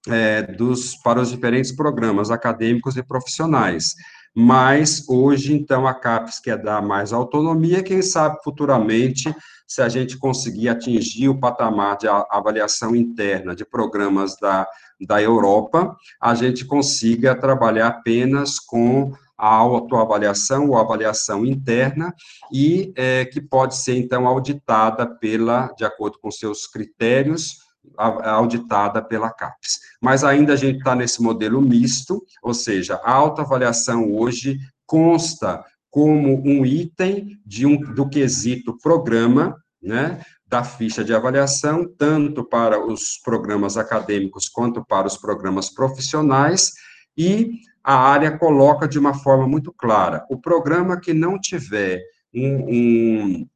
S2: é, dos, para os diferentes programas acadêmicos e profissionais. Mas, hoje, então, a CAPES quer dar mais autonomia, quem sabe, futuramente, se a gente conseguir atingir o patamar de avaliação interna de programas da da Europa, a gente consiga trabalhar apenas com a autoavaliação ou avaliação interna e é, que pode ser, então, auditada pela, de acordo com seus critérios, auditada pela CAPES. Mas ainda a gente está nesse modelo misto, ou seja, a autoavaliação hoje consta como um item de um, do quesito programa, né, da ficha de avaliação, tanto para os programas acadêmicos quanto para os programas profissionais, e a área coloca de uma forma muito clara: o programa que não tiver um, um,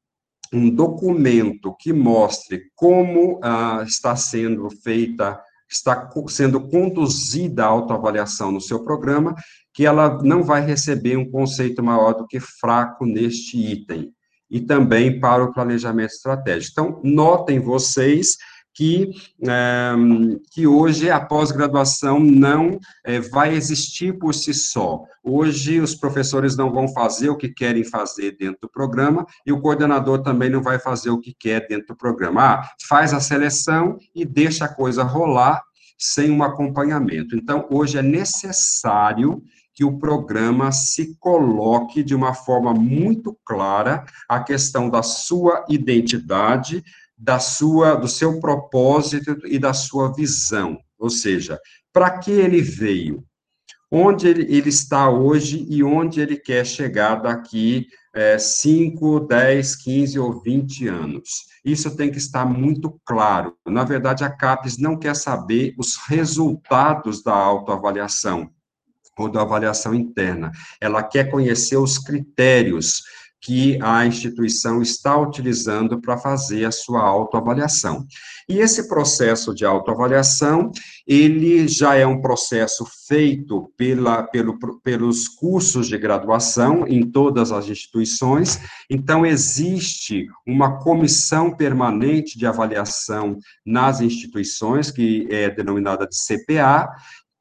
S2: um documento que mostre como ah, está sendo feita, está sendo conduzida a autoavaliação no seu programa, que ela não vai receber um conceito maior do que fraco neste item e também para o planejamento estratégico. Então, notem vocês que, é, que hoje a pós-graduação não é, vai existir por si só. Hoje, os professores não vão fazer o que querem fazer dentro do programa e o coordenador também não vai fazer o que quer dentro do programa. Ah, faz a seleção e deixa a coisa rolar sem um acompanhamento. Então, hoje é necessário que o programa se coloque de uma forma muito clara a questão da sua identidade, da sua, do seu propósito e da sua visão. Ou seja, para que ele veio? Onde ele, ele, está hoje e onde ele quer chegar daqui é, 5, 10, 15 ou 20 anos. Isso tem que estar muito claro. Na verdade, a CAPES não quer saber os resultados da autoavaliação ou da avaliação interna. Ela quer conhecer os critérios que a instituição está utilizando para fazer a sua autoavaliação. E esse processo de autoavaliação, ele já é um processo feito pela, pelo, pelos cursos de graduação em todas as instituições, então existe uma comissão permanente de avaliação nas instituições, que é denominada de CPA,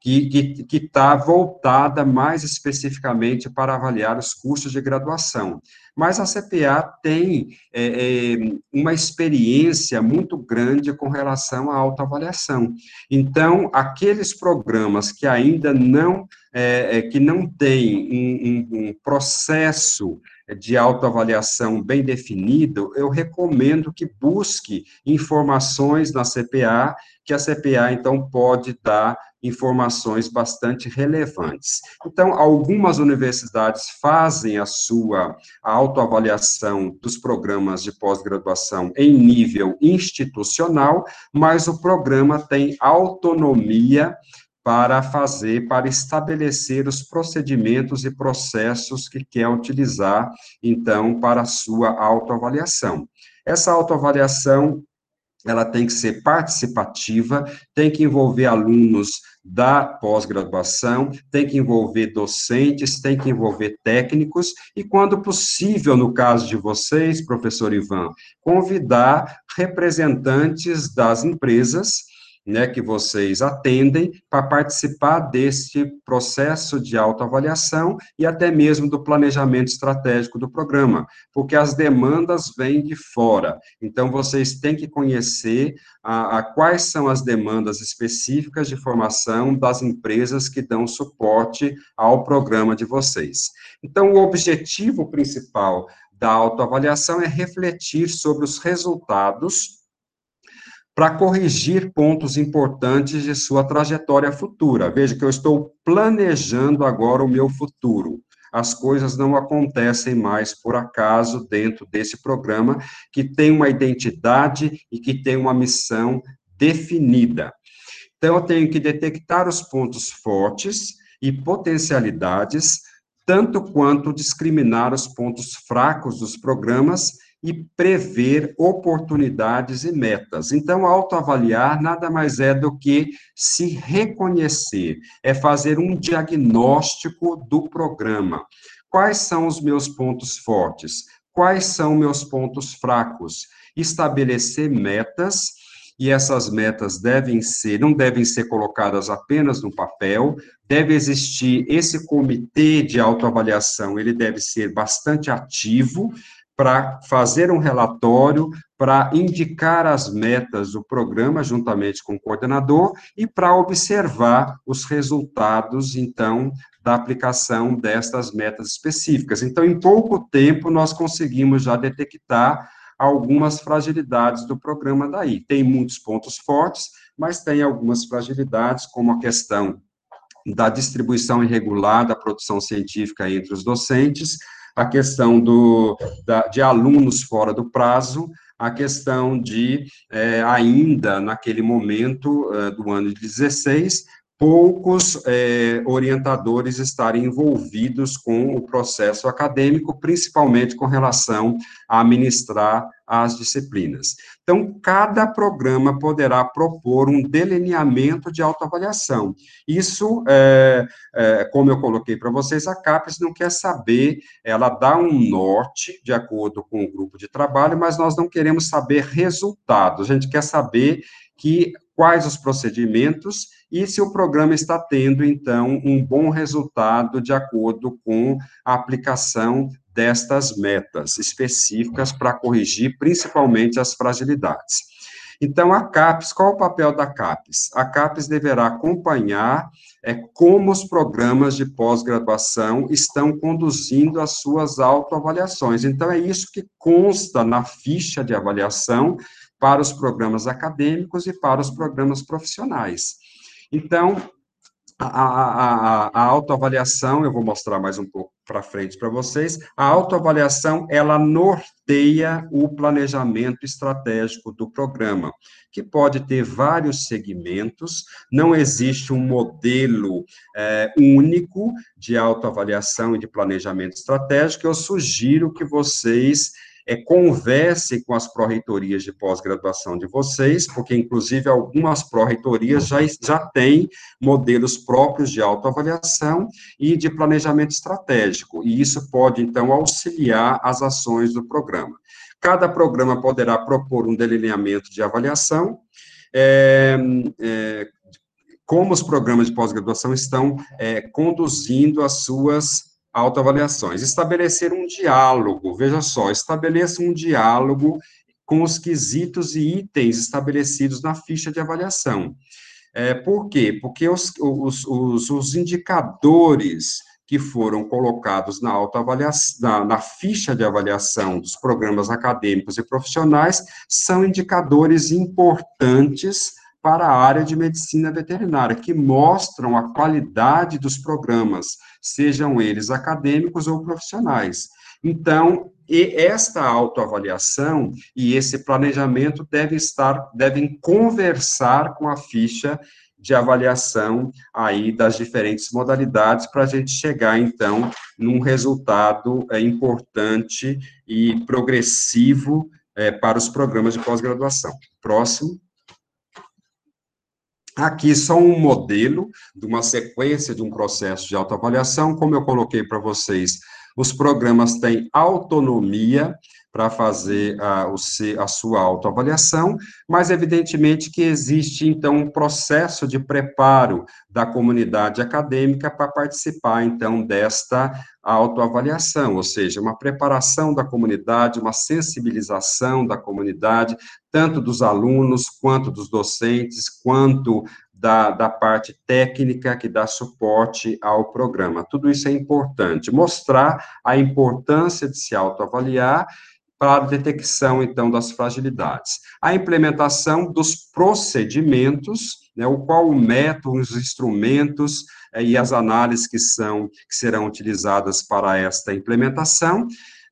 S2: que está voltada mais especificamente para avaliar os cursos de graduação. Mas a CPA tem é, é, uma experiência muito grande com relação à autoavaliação. Então, aqueles programas que ainda não, é, é que não têm um, um, um processo de autoavaliação bem definido, eu recomendo que busque informações na CPA, que a CPA, então, pode dar informações bastante relevantes. Então, algumas universidades fazem a sua autoavaliação dos programas de pós-graduação em nível institucional, mas o programa tem autonomia para fazer, para estabelecer os procedimentos e processos que quer utilizar, então, para a sua autoavaliação. Essa autoavaliação ela tem que ser participativa, tem que envolver alunos da pós-graduação, tem que envolver docentes, tem que envolver técnicos, e quando possível, no caso de vocês, professor Ivan, convidar representantes das empresas né, que vocês atendem para participar deste processo de autoavaliação e até mesmo do planejamento estratégico do programa, porque as demandas vêm de fora. Então, vocês têm que conhecer a, a quais são as demandas específicas de formação das empresas que dão suporte ao programa de vocês. Então, o objetivo principal da autoavaliação é refletir sobre os resultados para corrigir pontos importantes de sua trajetória futura. Veja que eu estou planejando agora o meu futuro. As coisas não acontecem mais por acaso dentro desse programa, que tem uma identidade e que tem uma missão definida. Então, eu tenho que detectar os pontos fortes e potencialidades, tanto quanto discriminar os pontos fracos dos programas e prever oportunidades e metas. Então, autoavaliar nada mais é do que se reconhecer, é fazer um diagnóstico do programa. Quais são os meus pontos fortes? Quais são meus pontos fracos? Estabelecer metas e essas metas devem ser, não devem ser colocadas apenas no papel, deve existir esse comitê de autoavaliação, ele deve ser bastante ativo, para fazer um relatório, para indicar as metas do programa juntamente com o coordenador e para observar os resultados, então, da aplicação destas metas específicas. Então, em pouco tempo, nós conseguimos já detectar algumas fragilidades do programa daí. Tem muitos pontos fortes, mas tem algumas fragilidades, como a questão da distribuição irregular da produção científica entre os docentes, a questão do, da, de alunos fora do prazo, a questão de, é, ainda naquele momento é, do ano de 16, poucos é, orientadores estarem envolvidos com o processo acadêmico, principalmente com relação a administrar as disciplinas. Então, cada programa poderá propor um delineamento de autoavaliação. Isso, é, é, como eu coloquei para vocês, a CAPES não quer saber, ela dá um norte, de acordo com o grupo de trabalho, mas nós não queremos saber resultados, a gente quer saber que quais os procedimentos e se o programa está tendo, então, um bom resultado de acordo com a aplicação destas metas específicas para corrigir principalmente as fragilidades. Então, a CAPES, qual o papel da CAPES? A CAPES deverá acompanhar é, como os programas de pós-graduação estão conduzindo as suas autoavaliações. Então, é isso que consta na ficha de avaliação para os programas acadêmicos e para os programas profissionais. Então, a, a, a, autoavaliação, eu vou mostrar mais um pouco para frente para vocês, a autoavaliação, ela norteia o planejamento estratégico do programa, que pode ter vários segmentos, não existe um modelo é, único de autoavaliação e de planejamento estratégico, eu sugiro que vocês é, converse com as pró-reitorias de pós-graduação de vocês, porque, inclusive, algumas pró-reitorias já, já têm modelos próprios de autoavaliação e de planejamento estratégico, e isso pode, então, auxiliar as ações do programa. Cada programa poderá propor um delineamento de avaliação, é, é, como os programas de pós-graduação estão é, conduzindo as suas autoavaliações. Estabelecer um diálogo, veja só, estabeleça um diálogo com os quesitos e itens estabelecidos na ficha de avaliação. É, por quê? Porque os, os, os, os indicadores que foram colocados na, autoavaliação, na, na ficha de avaliação dos programas acadêmicos e profissionais são indicadores importantes para a área de medicina veterinária, que mostram a qualidade dos programas, sejam eles acadêmicos ou profissionais. Então, e esta autoavaliação e esse planejamento devem estar, devem conversar com a ficha de avaliação aí das diferentes modalidades para a gente chegar então num resultado é, importante e progressivo é, para os programas de pós-graduação. Próximo. Aqui só um modelo de uma sequência de um processo de autoavaliação, como eu coloquei para vocês, os programas têm autonomia para fazer a, o, a sua autoavaliação, mas evidentemente que existe, então, um processo de preparo da comunidade acadêmica para participar, então, desta autoavaliação, ou seja, uma preparação da comunidade, uma sensibilização da comunidade, tanto dos alunos, quanto dos docentes, quanto da, da parte técnica que dá suporte ao programa. Tudo isso é importante. Mostrar a importância de se autoavaliar para a detecção, então, das fragilidades. A implementação dos procedimentos, né, o qual o método, os instrumentos eh, e as análises que são, que serão utilizadas para esta implementação,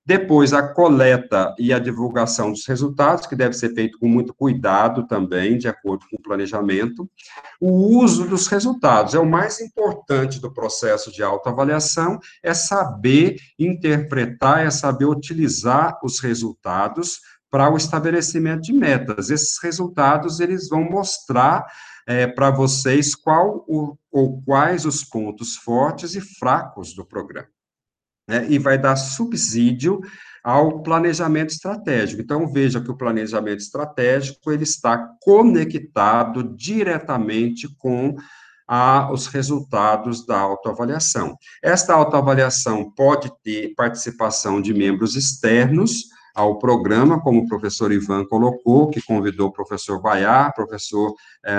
S2: depois, a coleta e a divulgação dos resultados, que deve ser feito com muito cuidado também, de acordo com o planejamento. O uso dos resultados é o mais importante do processo de autoavaliação, é saber interpretar, é saber utilizar os resultados para o estabelecimento de metas. Esses resultados, eles vão mostrar é, para vocês qual o, ou quais os pontos fortes e fracos do programa né, e vai dar subsídio ao planejamento estratégico. Então, veja que o planejamento estratégico, ele está conectado diretamente com a, os resultados da autoavaliação. Esta autoavaliação pode ter participação de membros externos, ao programa, como o professor Ivan colocou, que convidou o professor Baiar, professor é,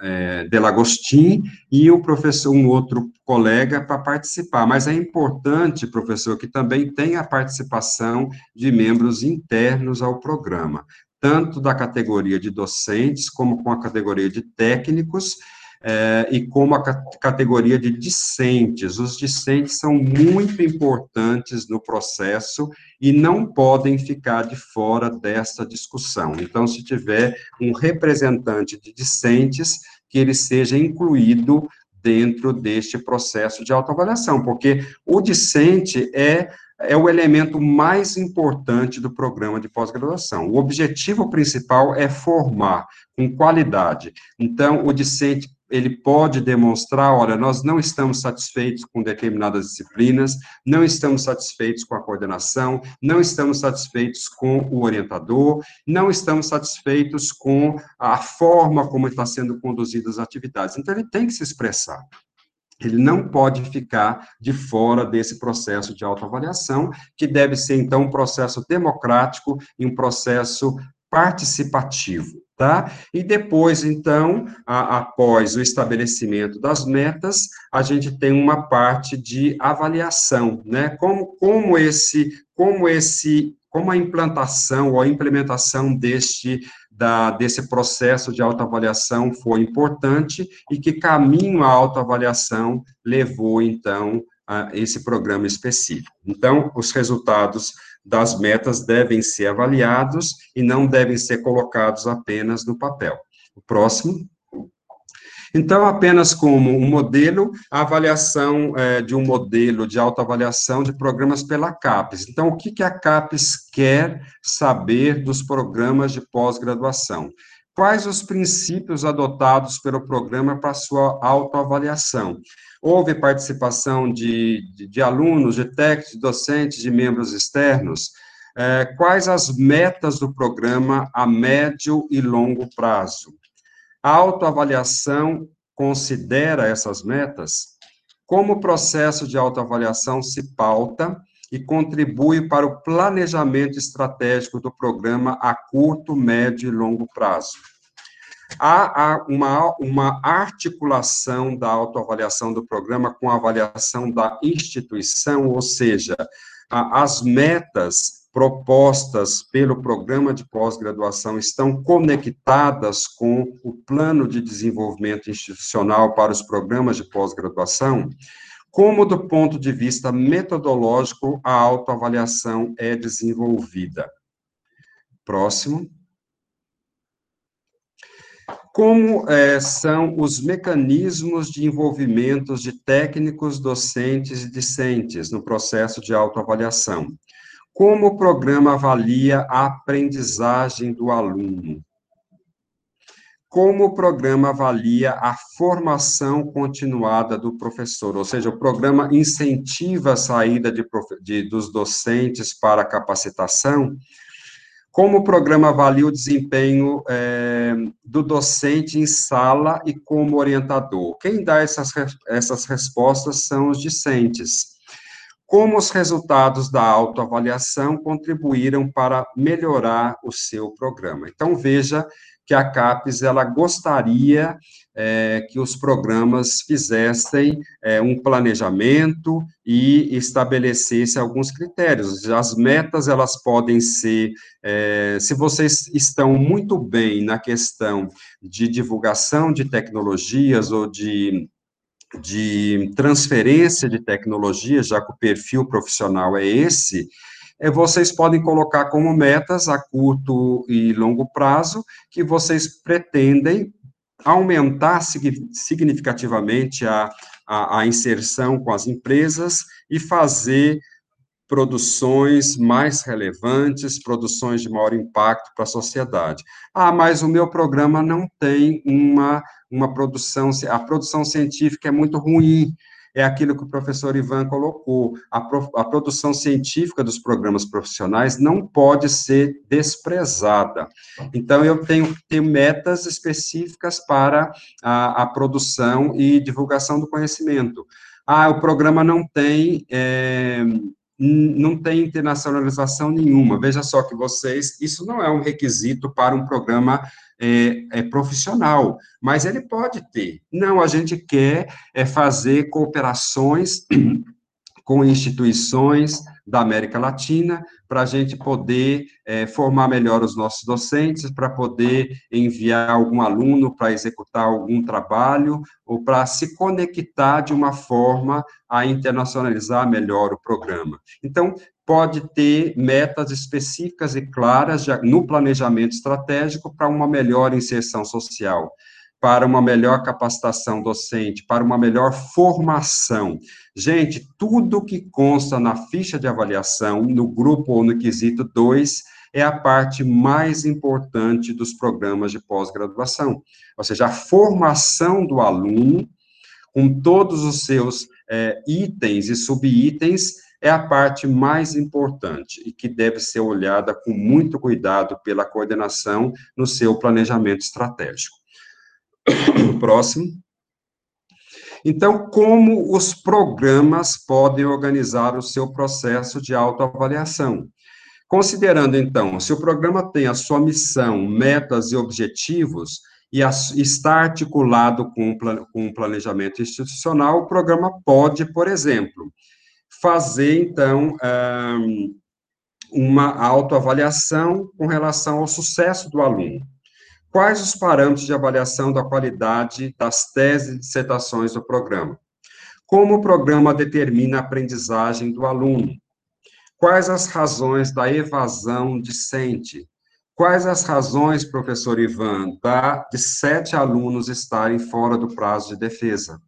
S2: é, Delagostin e o professor, um outro colega para participar. Mas é importante, professor, que também tenha a participação de membros internos ao programa, tanto da categoria de docentes, como com a categoria de técnicos, é, e como a categoria de discentes. Os discentes são muito importantes no processo e não podem ficar de fora desta discussão. Então, se tiver um representante de discentes, que ele seja incluído dentro deste processo de autoavaliação, porque o discente é é o elemento mais importante do programa de pós-graduação. O objetivo principal é formar com qualidade. Então, o discente ele pode demonstrar, olha, nós não estamos satisfeitos com determinadas disciplinas, não estamos satisfeitos com a coordenação, não estamos satisfeitos com o orientador, não estamos satisfeitos com a forma como está sendo conduzidas as atividades. Então, ele tem que se expressar. Ele não pode ficar de fora desse processo de autoavaliação, que deve ser, então, um processo democrático e um processo participativo tá? E depois, então, a, após o estabelecimento das metas, a gente tem uma parte de avaliação, né? Como, como esse, como esse, como a implantação ou a implementação deste da, desse processo de autoavaliação foi importante e que caminho a autoavaliação levou, então, a esse programa específico. Então, os resultados das metas devem ser avaliados e não devem ser colocados apenas no papel. O próximo. Então, apenas como um modelo, a avaliação é, de um modelo de autoavaliação de programas pela CAPES. Então, o que, que a CAPES quer saber dos programas de pós-graduação? Quais os princípios adotados pelo programa para sua autoavaliação? Houve participação de, de, de alunos, de técnicos, de docentes, de membros externos? É, quais as metas do programa a médio e longo prazo? A autoavaliação considera essas metas? Como o processo de autoavaliação se pauta e contribui para o planejamento estratégico do programa a curto, médio e longo prazo? Há, uma, uma articulação da autoavaliação do programa com a avaliação da instituição, ou seja, as metas propostas pelo programa de pós-graduação estão conectadas com o plano de desenvolvimento institucional para os programas de pós-graduação, como do ponto de vista metodológico a autoavaliação é desenvolvida. Próximo como é, são os mecanismos de envolvimento de técnicos, docentes e discentes no processo de autoavaliação? Como o programa avalia a aprendizagem do aluno? Como o programa avalia a formação continuada do professor? Ou seja, o programa incentiva a saída de, de, dos docentes para capacitação? Como o programa avalia o desempenho é, do docente em sala e como orientador? Quem dá essas, essas respostas são os discentes como os resultados da autoavaliação contribuíram para melhorar o seu programa. Então, veja que a CAPES, ela gostaria é, que os programas fizessem é, um planejamento e estabelecesse alguns critérios. As metas, elas podem ser, é, se vocês estão muito bem na questão de divulgação de tecnologias ou de de transferência de tecnologia, já que o perfil profissional é esse, vocês podem colocar como metas a curto e longo prazo que vocês pretendem aumentar significativamente a, a, a inserção com as empresas e fazer produções mais relevantes, produções de maior impacto para a sociedade. Ah, mas o meu programa não tem uma, uma produção, a produção científica é muito ruim, é aquilo que o professor Ivan colocou, a, pro, a produção científica dos programas profissionais não pode ser desprezada. Então, eu tenho que ter metas específicas para a, a produção e divulgação do conhecimento. Ah, o programa não tem é, não tem internacionalização nenhuma. Veja só que vocês, isso não é um requisito para um programa é, é, profissional, mas ele pode ter. Não, a gente quer é, fazer cooperações com instituições da América Latina, para a gente poder é, formar melhor os nossos docentes, para poder enviar algum aluno para executar algum trabalho, ou para se conectar de uma forma a internacionalizar melhor o programa. Então, pode ter metas específicas e claras no planejamento estratégico para uma melhor inserção social para uma melhor capacitação docente, para uma melhor formação. Gente, tudo que consta na ficha de avaliação, no grupo ou no quesito 2, é a parte mais importante dos programas de pós-graduação. Ou seja, a formação do aluno, com todos os seus é, itens e subitens, é a parte mais importante e que deve ser olhada com muito cuidado pela coordenação no seu planejamento estratégico. Próximo. Então, como os programas podem organizar o seu processo de autoavaliação? Considerando, então, se o programa tem a sua missão, metas e objetivos, e está articulado com o planejamento institucional, o programa pode, por exemplo, fazer, então, uma autoavaliação com relação ao sucesso do aluno. Quais os parâmetros de avaliação da qualidade das teses e dissertações do programa? Como o programa determina a aprendizagem do aluno? Quais as razões da evasão discente? Quais as razões, professor Ivan, da, de sete alunos estarem fora do prazo de defesa?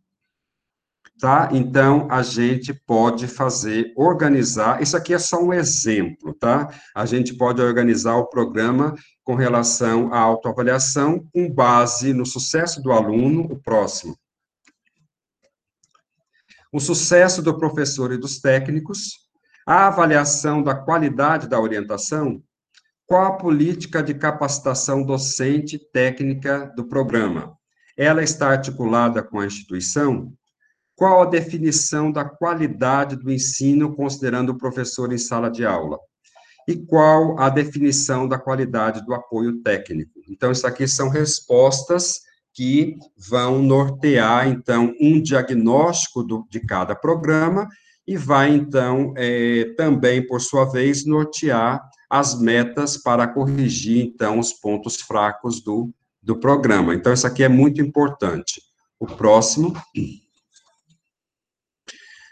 S2: Tá? Então, a gente pode fazer, organizar, isso aqui é só um exemplo, tá? A gente pode organizar o programa com relação à autoavaliação, com base no sucesso do aluno, o próximo. O sucesso do professor e dos técnicos, a avaliação da qualidade da orientação, qual a política de capacitação docente técnica do programa? Ela está articulada com a instituição? Qual a definição da qualidade do ensino considerando o professor em sala de aula? e qual a definição da qualidade do apoio técnico. Então, isso aqui são respostas que vão nortear, então, um diagnóstico do, de cada programa e vai, então, é, também, por sua vez, nortear as metas para corrigir, então, os pontos fracos do, do programa. Então, isso aqui é muito importante. O próximo.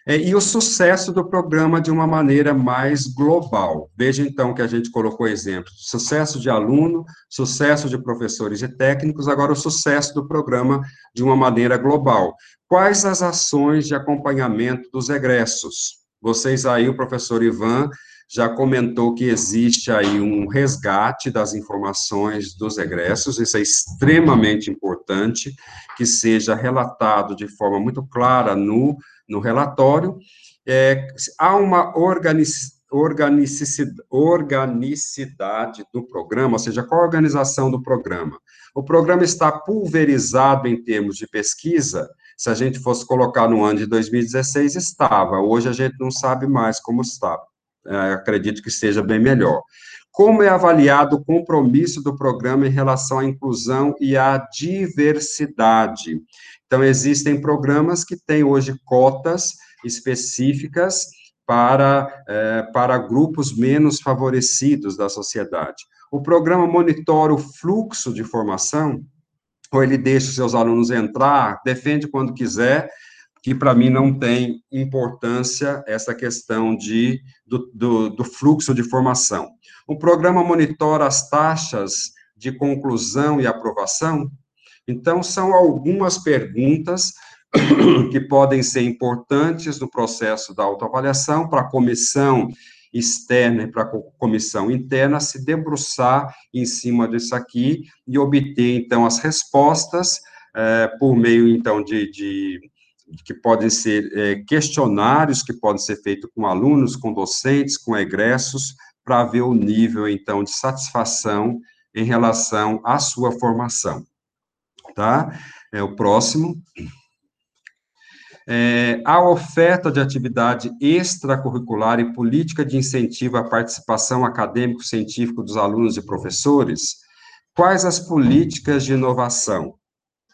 S2: É, e o sucesso do programa de uma maneira mais global. Veja, então, que a gente colocou exemplos: sucesso de aluno, sucesso de professores e técnicos, agora o sucesso do programa de uma maneira global. Quais as ações de acompanhamento dos egressos? Vocês aí, o professor Ivan, já comentou que existe aí um resgate das informações dos egressos, isso é extremamente importante, que seja relatado de forma muito clara no, no relatório. É, há uma organização organicidade do programa, ou seja, qual a organização do programa? O programa está pulverizado em termos de pesquisa, se a gente fosse colocar no ano de 2016, estava, hoje a gente não sabe mais como está, é, acredito que esteja bem melhor. Como é avaliado o compromisso do programa em relação à inclusão e à diversidade? Então, existem programas que têm hoje cotas específicas para, é, para grupos menos favorecidos da sociedade. O programa monitora o fluxo de formação, ou ele deixa os seus alunos entrar, defende quando quiser, que para mim não tem importância essa questão de, do, do, do fluxo de formação. O programa monitora as taxas de conclusão e aprovação? Então, são algumas perguntas que podem ser importantes no processo da autoavaliação para a comissão externa e para a comissão interna se debruçar em cima disso aqui e obter, então, as respostas é, por meio, então, de, de que podem ser é, questionários que podem ser feitos com alunos, com docentes, com egressos, para ver o nível, então, de satisfação em relação à sua formação. Tá? É o próximo. É, a oferta de atividade extracurricular e política de incentivo à participação acadêmico-científica dos alunos e professores, quais as políticas de inovação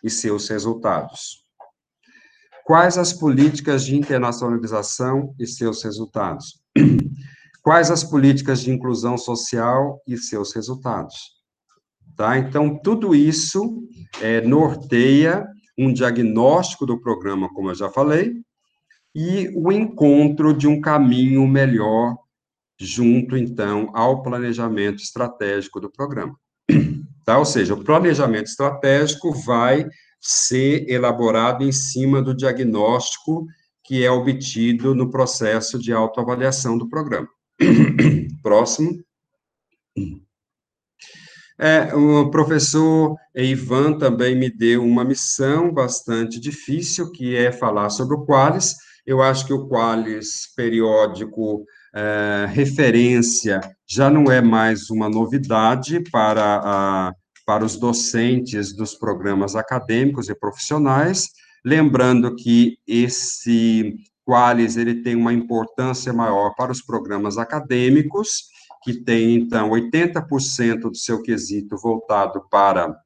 S2: e seus resultados? Quais as políticas de internacionalização e seus resultados? Quais as políticas de inclusão social e seus resultados? Tá? Então, tudo isso é, norteia um diagnóstico do programa, como eu já falei, e o encontro de um caminho melhor junto, então, ao planejamento estratégico do programa. Tá? Ou seja, o planejamento estratégico vai ser elaborado em cima do diagnóstico que é obtido no processo de autoavaliação do programa. Próximo. É, o professor Ivan também me deu uma missão bastante difícil, que é falar sobre o Qualis. Eu acho que o Qualis periódico é, referência já não é mais uma novidade para, a, para os docentes dos programas acadêmicos e profissionais, lembrando que esse Qualis ele tem uma importância maior para os programas acadêmicos, que tem, então, 80% do seu quesito voltado para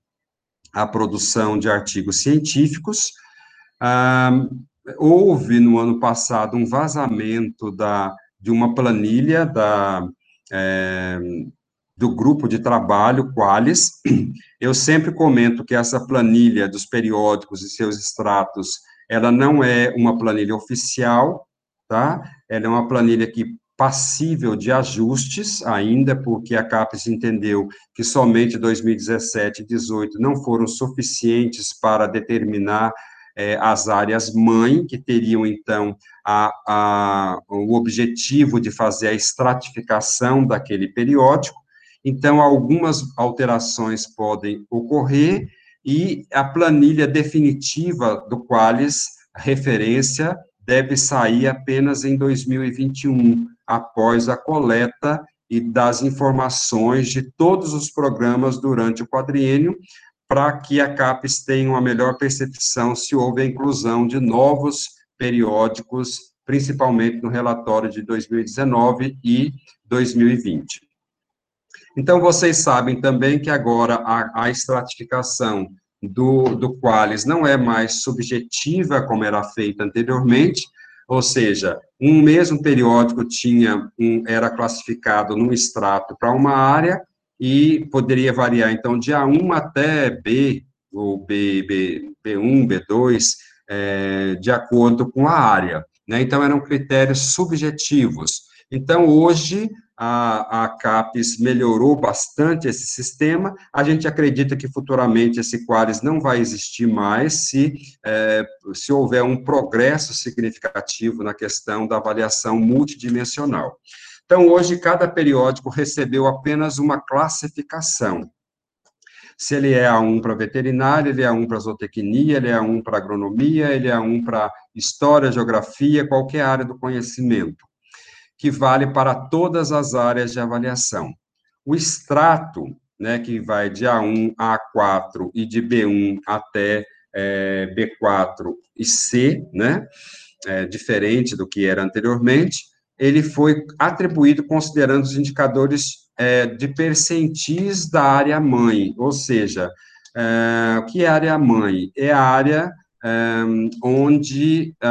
S2: a produção de artigos científicos. Ah, houve, no ano passado, um vazamento da, de uma planilha da, é, do grupo de trabalho Qualis. Eu sempre comento que essa planilha dos periódicos e seus extratos, ela não é uma planilha oficial, tá? Ela é uma planilha que passível de ajustes ainda, porque a CAPES entendeu que somente 2017 e 2018 não foram suficientes para determinar é, as áreas mãe, que teriam, então, a, a, o objetivo de fazer a estratificação daquele periódico. Então, algumas alterações podem ocorrer, e a planilha definitiva do Qualis, referência, deve sair apenas em 2021, após a coleta e das informações de todos os programas durante o quadriênio, para que a CAPES tenha uma melhor percepção se houve a inclusão de novos periódicos, principalmente no relatório de 2019 e 2020. Então, vocês sabem também que agora a, a estratificação do, do Qualis não é mais subjetiva, como era feita anteriormente, ou seja, um mesmo periódico tinha um, era classificado num extrato para uma área e poderia variar, então, de A1 até B, ou B, B, B1, B2, é, de acordo com a área. Né? Então, eram critérios subjetivos. Então, hoje, a, a CAPES melhorou bastante esse sistema. A gente acredita que futuramente esse Qualis não vai existir mais se, é, se houver um progresso significativo na questão da avaliação multidimensional. Então, hoje, cada periódico recebeu apenas uma classificação. Se ele é A1 para veterinária, ele é A1 para zootecnia, ele é A1 para agronomia, ele é A1 para história, geografia, qualquer área do conhecimento, que vale para todas as áreas de avaliação. O extrato, né, que vai de A1 a A4 e de B1 até é, B4 e C, né, é, diferente do que era anteriormente, ele foi atribuído considerando os indicadores é, de percentis da área mãe, ou seja, é, o que é área mãe? É a área é, onde é,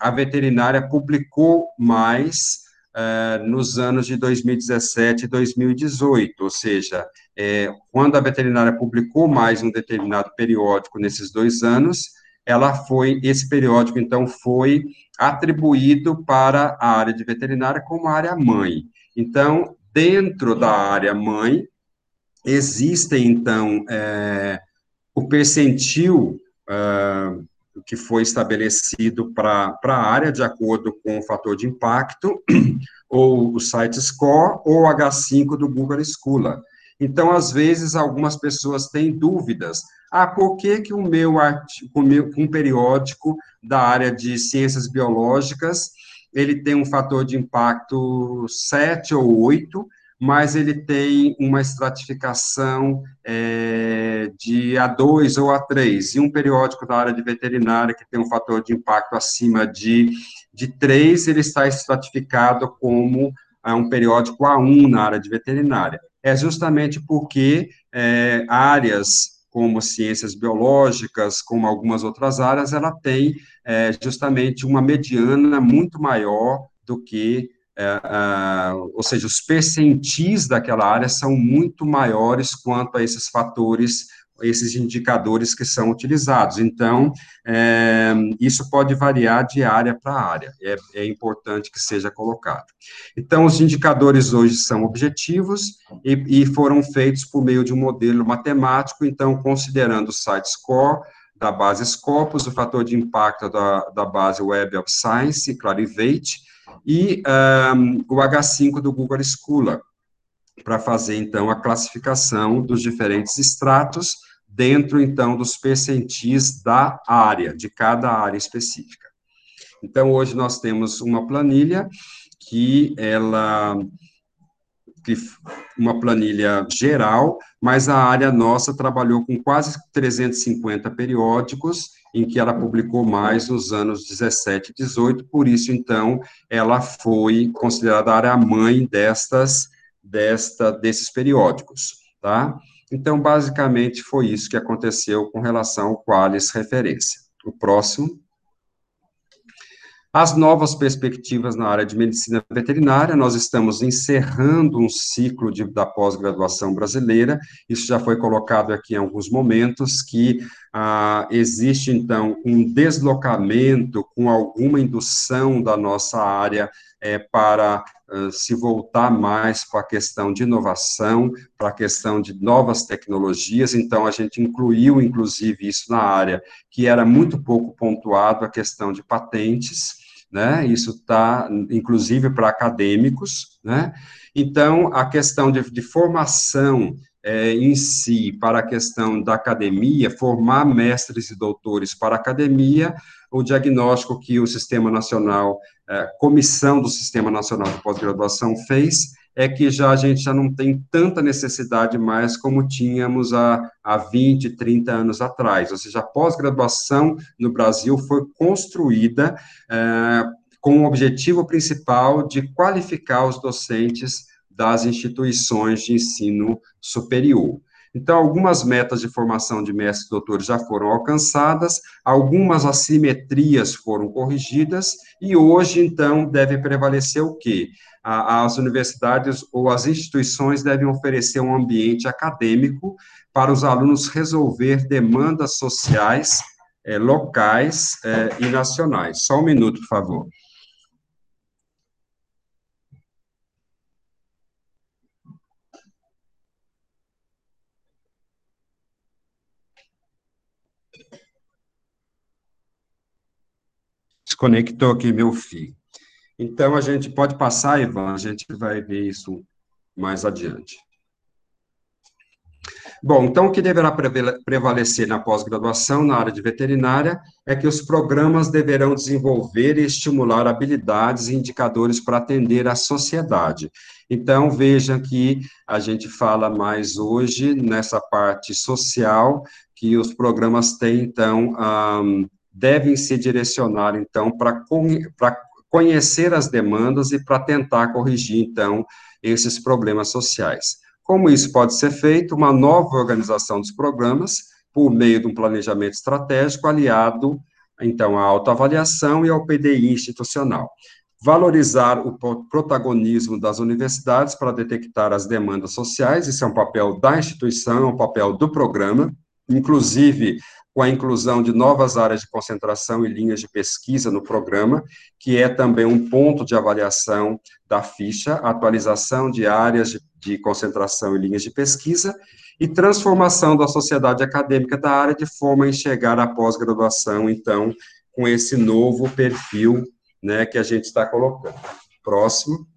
S2: a veterinária publicou mais é, nos anos de 2017 e 2018, ou seja, é, quando a veterinária publicou mais um determinado periódico nesses dois anos, ela foi, esse periódico, então, foi atribuído para a área de veterinária como área mãe. Então, Dentro da área mãe, existem, então, é, o percentil é, que foi estabelecido para a área, de acordo com o fator de impacto, ou o site score, ou o H5 do Google Scholar. Então, às vezes, algumas pessoas têm dúvidas. Ah, por que, que o meu, artigo, um periódico da área de ciências biológicas ele tem um fator de impacto 7 ou 8, mas ele tem uma estratificação é, de A2 ou A3, e um periódico da área de veterinária que tem um fator de impacto acima de, de 3, ele está estratificado como é, um periódico A1 na área de veterinária. É justamente porque é, áreas como ciências biológicas, como algumas outras áreas, ela tem é, justamente uma mediana muito maior do que, é, é, ou seja, os percentis daquela área são muito maiores quanto a esses fatores esses indicadores que são utilizados. Então, é, isso pode variar de área para área, é, é, importante que seja colocado. Então, os indicadores hoje são objetivos e, e, foram feitos por meio de um modelo matemático, então, considerando o site score, da base Scopus, o fator de impacto da, da base Web of Science, Clarivate, e um, o H5 do Google Scholar, para fazer, então, a classificação dos diferentes estratos dentro, então, dos percentis da área, de cada área específica. Então, hoje nós temos uma planilha que ela que uma planilha geral, mas a área nossa trabalhou com quase 350 periódicos, em que ela publicou mais nos anos 17 e 18, por isso, então, ela foi considerada a área mãe destas, desta, desses periódicos, tá? Então, basicamente, foi isso que aconteceu com relação ao Qualis referência. O próximo. As novas perspectivas na área de medicina veterinária, nós estamos encerrando um ciclo de, da pós-graduação brasileira, isso já foi colocado aqui em alguns momentos, que ah, existe, então, um deslocamento com alguma indução da nossa área é, para se voltar mais para a questão de inovação, para a questão de novas tecnologias, então a gente incluiu, inclusive, isso na área que era muito pouco pontuado, a questão de patentes, né, isso está, inclusive, para acadêmicos, né, então, a questão de, de formação é, em si, para a questão da academia, formar mestres e doutores para a academia, o diagnóstico que o Sistema Nacional, é, Comissão do Sistema Nacional de Pós-Graduação fez, é que já a gente já não tem tanta necessidade mais como tínhamos há, há 20, 30 anos atrás. Ou seja, a pós-graduação no Brasil foi construída é, com o objetivo principal de qualificar os docentes das instituições de ensino superior. Então, algumas metas de formação de mestres e doutores já foram alcançadas, algumas assimetrias foram corrigidas, e hoje, então, deve prevalecer o quê? As universidades ou as instituições devem oferecer um ambiente acadêmico para os alunos resolver demandas sociais, eh, locais eh, e nacionais. Só um minuto, por favor. Desconectou aqui meu fio. Então, a gente pode passar, Ivan, a gente vai ver isso mais adiante. Bom, então o que deverá prevalecer na pós-graduação na área de veterinária é que os programas deverão desenvolver e estimular habilidades e indicadores para atender a sociedade. Então, veja que a gente fala mais hoje nessa parte social, que os programas têm, então, um, devem se direcionar, então, para conhecer as demandas e para tentar corrigir, então, esses problemas sociais. Como isso pode ser feito? Uma nova organização dos programas, por meio de um planejamento estratégico aliado, então, à autoavaliação e ao PDI institucional. Valorizar o protagonismo das universidades para detectar as demandas sociais, isso é um papel da instituição, é um papel do programa, inclusive com a inclusão de novas áreas de concentração e linhas de pesquisa no programa, que é também um ponto de avaliação da ficha, atualização de áreas de, de concentração e linhas de pesquisa, e transformação da sociedade acadêmica da área de forma a enxergar a pós-graduação, então, com esse novo perfil né, que a gente está colocando. Próximo.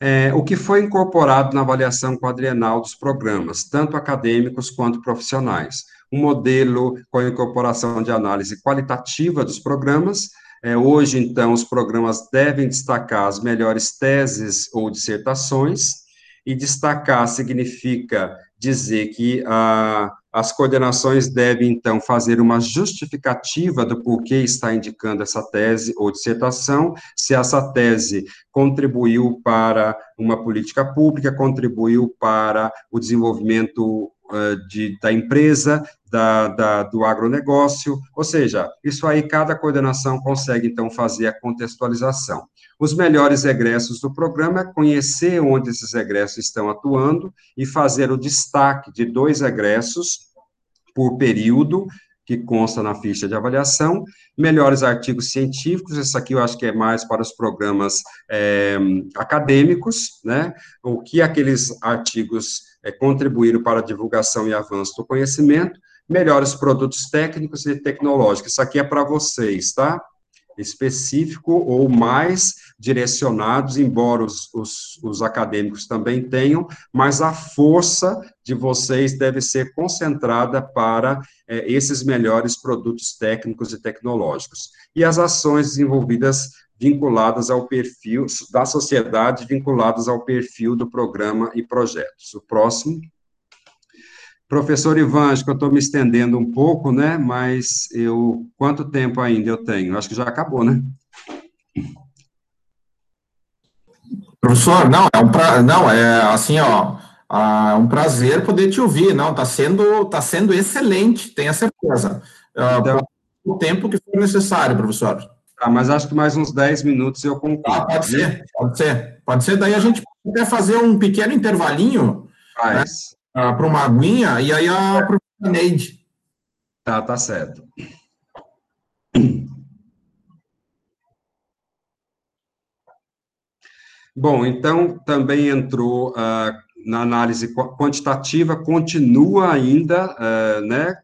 S2: É, o que foi incorporado na avaliação quadrienal dos programas, tanto acadêmicos quanto profissionais. Um modelo com a incorporação de análise qualitativa dos programas. É, hoje, então, os programas devem destacar as melhores teses ou dissertações, e destacar significa dizer que a as coordenações devem, então, fazer uma justificativa do porquê está indicando essa tese ou dissertação, se essa tese contribuiu para uma política pública, contribuiu para o desenvolvimento uh, de, da empresa, da, da, do agronegócio, ou seja, isso aí cada coordenação consegue, então, fazer a contextualização. Os melhores egressos do programa é conhecer onde esses egressos estão atuando e fazer o destaque de dois egressos por período, que consta na ficha de avaliação, melhores artigos científicos, isso aqui eu acho que é mais para os programas é, acadêmicos, né, o que aqueles artigos é, contribuíram para a divulgação e avanço do conhecimento, melhores produtos técnicos e tecnológicos, isso aqui é para vocês, tá? Específico ou mais direcionados, embora os, os, os, acadêmicos também tenham, mas a força de vocês deve ser concentrada para é, esses melhores produtos técnicos e tecnológicos. E as ações desenvolvidas vinculadas ao perfil da sociedade, vinculadas ao perfil do programa e projetos. O próximo. Professor Ivan, acho que eu estou me estendendo um pouco, né? Mas eu, quanto tempo ainda eu tenho? Acho que já acabou, né?
S3: Professor, não, é um pra, não, é assim, ó, é um prazer poder te ouvir, não, está sendo, tá sendo excelente, tenha certeza. Ah, então, o tempo que for necessário, professor.
S2: Tá, mas acho que mais uns 10 minutos eu concluo. Ah,
S3: pode ser, pode ser, pode ser, daí a gente pode fazer um pequeno intervalinho. Faz. Né? Ah, para uma aguinha, e aí a professora Neide.
S2: Tá, tá certo. Bom, então também entrou uh, na análise quantitativa, continua ainda, uh, né,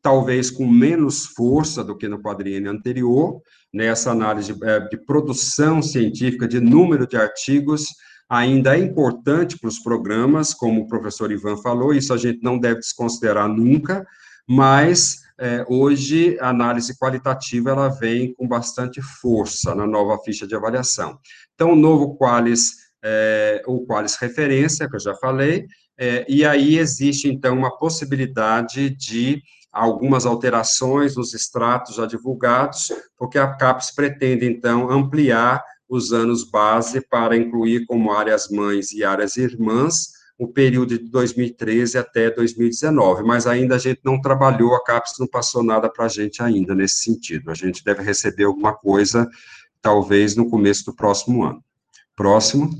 S2: talvez com menos força do que no quadrinho anterior, nessa análise de, uh, de produção científica, de número de artigos, ainda é importante para os programas, como o professor Ivan falou, isso a gente não deve desconsiderar nunca, mas é, hoje a análise qualitativa ela vem com bastante força na nova ficha de avaliação. Então, o novo Qualis, é, o Qualis referência, que eu já falei, é, e aí existe, então, uma possibilidade de algumas alterações nos extratos já divulgados, porque a CAPES pretende, então, ampliar os anos base para incluir como áreas mães e áreas irmãs o período de 2013 até 2019, mas ainda a gente não trabalhou, a CAPES não passou nada para a gente ainda nesse sentido. A gente deve receber alguma coisa, talvez, no começo do próximo ano. Próximo.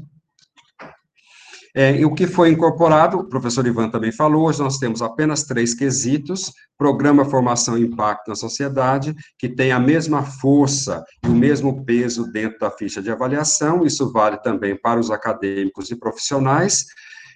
S2: É, e o que foi incorporado, o professor Ivan também falou, hoje nós temos apenas três quesitos, programa Formação e Impacto na Sociedade, que tem a mesma força e o mesmo peso dentro da ficha de avaliação, isso vale também para os acadêmicos e profissionais,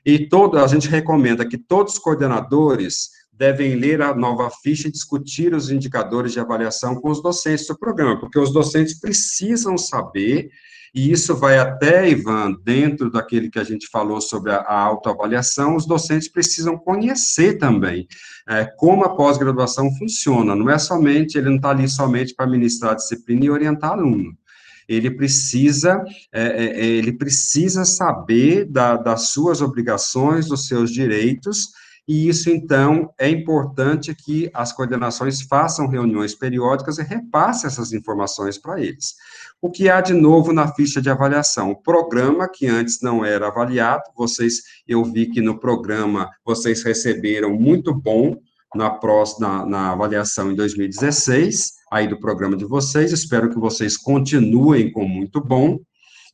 S2: e todo, a gente recomenda que todos os coordenadores devem ler a nova ficha e discutir os indicadores de avaliação com os docentes do programa, porque os docentes precisam saber, e isso vai até, Ivan, dentro daquele que a gente falou sobre a, autoavaliação, os docentes precisam conhecer também é, como a pós-graduação funciona, não é somente, ele não está ali somente para ministrar a disciplina e orientar aluno, ele precisa, é, é, é, ele precisa saber da, das suas obrigações, dos seus direitos, e isso, então, é importante que as coordenações façam reuniões periódicas e repassem essas informações para eles. O que há de novo na ficha de avaliação? O programa, que antes não era avaliado, vocês, eu vi que no programa vocês receberam muito bom na, próxima, na, avaliação em 2016, aí do programa de vocês, espero que vocês continuem com muito bom,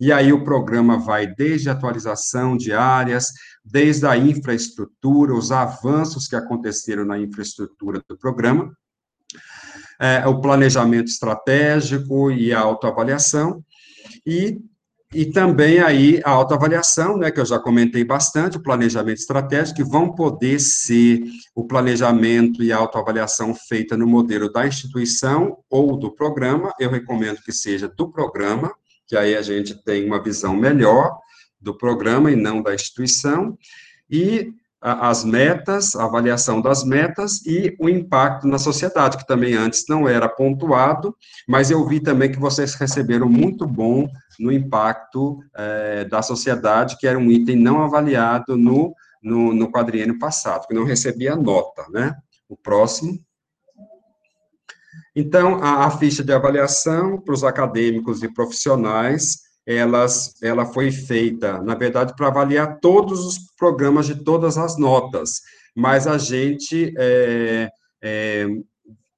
S2: e aí o programa vai desde a atualização de áreas, desde a infraestrutura, os avanços que aconteceram na infraestrutura do programa, é, o planejamento estratégico e a autoavaliação, e, e também aí a autoavaliação, né, que eu já comentei bastante, o planejamento estratégico, que vão poder ser o planejamento e a autoavaliação feita no modelo da instituição ou do programa, eu recomendo que seja do programa, que aí a gente tem uma visão melhor do programa e não da instituição, e as metas, a avaliação das metas e o impacto na sociedade, que também antes não era pontuado, mas eu vi também que vocês receberam muito bom no impacto é, da sociedade, que era um item não avaliado no, no, no quadriênio passado, que não recebia nota, né? O próximo. Então, a, a ficha de avaliação para os acadêmicos e profissionais, elas, ela foi feita, na verdade, para avaliar todos os programas de todas as notas, mas a gente é, é,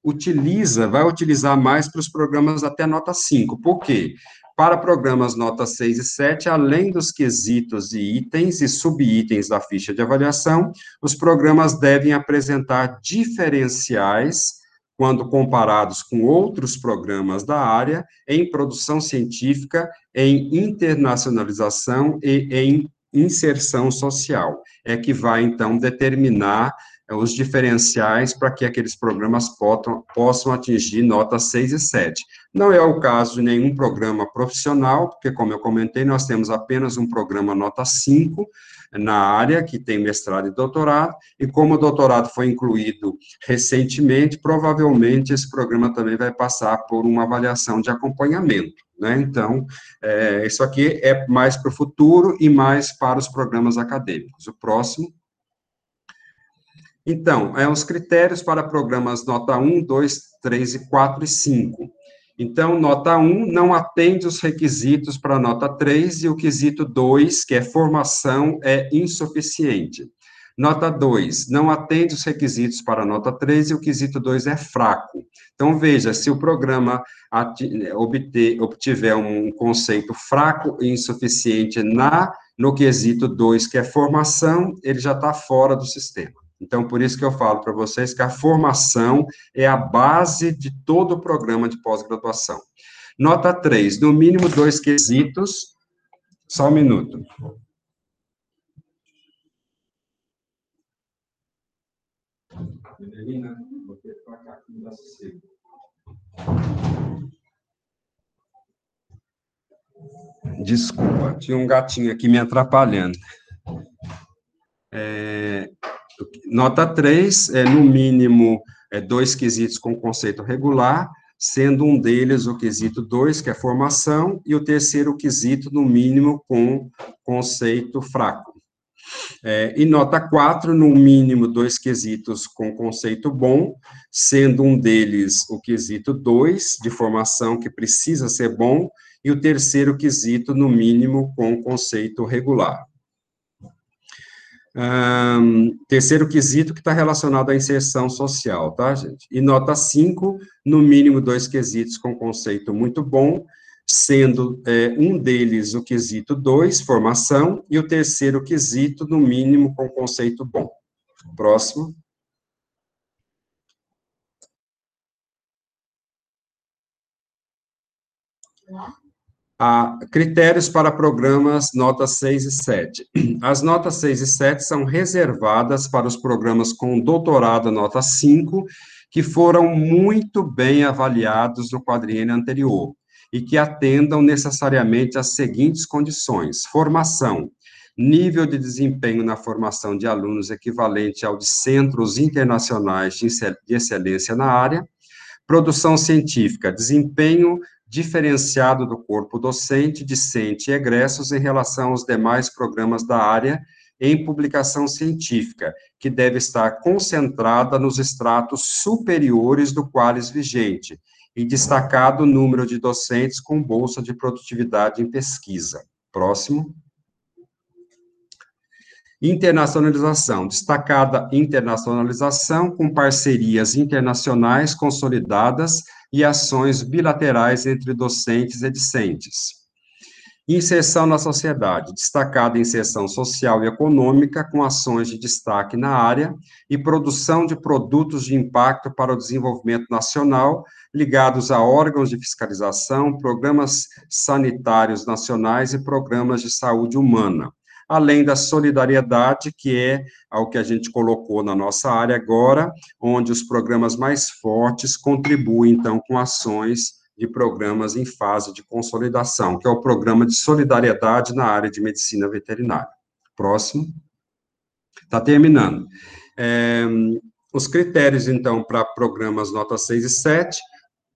S2: utiliza, vai utilizar mais para os programas até nota 5. Por quê? Para programas nota 6 e 7, além dos quesitos e itens e subitens da ficha de avaliação, os programas devem apresentar diferenciais quando comparados com outros programas da área, em produção científica, em internacionalização e em inserção social. É que vai, então, determinar eh, os diferenciais para que aqueles programas possam, possam atingir notas 6 e 7. Não é o caso de nenhum programa profissional, porque, como eu comentei, nós temos apenas um programa nota 5, na área, que tem mestrado e doutorado, e como o doutorado foi incluído recentemente, provavelmente esse programa também vai passar por uma avaliação de acompanhamento, né? Então, é, isso aqui é mais para o futuro e mais para os programas acadêmicos. O próximo. Então, é os critérios para programas nota 1, 2, 3 e 4 e 5. Então, nota 1 não atende os requisitos para nota 3 e o quesito 2, que é formação, é insuficiente. Nota 2, não atende os requisitos para nota 3 e o quesito 2 é fraco. Então, veja, se o programa obter, obtiver um conceito fraco e insuficiente na no quesito 2, que é formação, ele já está fora do sistema. Então, por isso que eu falo para vocês que a formação é a base de todo o programa de pós-graduação. Nota 3, no mínimo dois quesitos. Só um minuto. Desculpa, tinha um gatinho aqui me atrapalhando. É, Nota 3, é, no mínimo, é, dois quesitos com conceito regular, sendo um deles o quesito 2, que é formação, e o terceiro quesito, no mínimo, com conceito fraco. É, e nota 4, no mínimo, dois quesitos com conceito bom, sendo um deles o quesito 2, de formação, que precisa ser bom, e o terceiro quesito, no mínimo, com conceito regular. Um, terceiro quesito que está relacionado à inserção social, tá, gente? E nota 5, no mínimo dois quesitos com conceito muito bom, sendo é, um deles o quesito 2, formação, e o terceiro quesito, no mínimo, com conceito bom. Próximo. A critérios para programas notas 6 e 7. As notas 6 e 7 são reservadas para os programas com doutorado nota 5, que foram muito bem avaliados no quadriênio anterior e que atendam necessariamente às seguintes condições: formação, nível de desempenho na formação de alunos equivalente ao de centros internacionais de excelência na área, produção científica, desempenho diferenciado do corpo docente, discente e egressos em relação aos demais programas da área em publicação científica, que deve estar concentrada nos estratos superiores do qualis vigente, e destacado o número de docentes com bolsa de produtividade em pesquisa. Próximo. Internacionalização, destacada internacionalização com parcerias internacionais consolidadas e ações bilaterais entre docentes e discentes. Inserção na sociedade, destacada inserção social e econômica, com ações de destaque na área, e produção de produtos de impacto para o desenvolvimento nacional, ligados a órgãos de fiscalização, programas sanitários nacionais e programas de saúde humana além da solidariedade, que é o que a gente colocou na nossa área agora, onde os programas mais fortes contribuem, então, com ações de programas em fase de consolidação, que é o programa de solidariedade na área de medicina veterinária. Próximo. Está terminando. É, os critérios, então, para programas nota 6 e 7,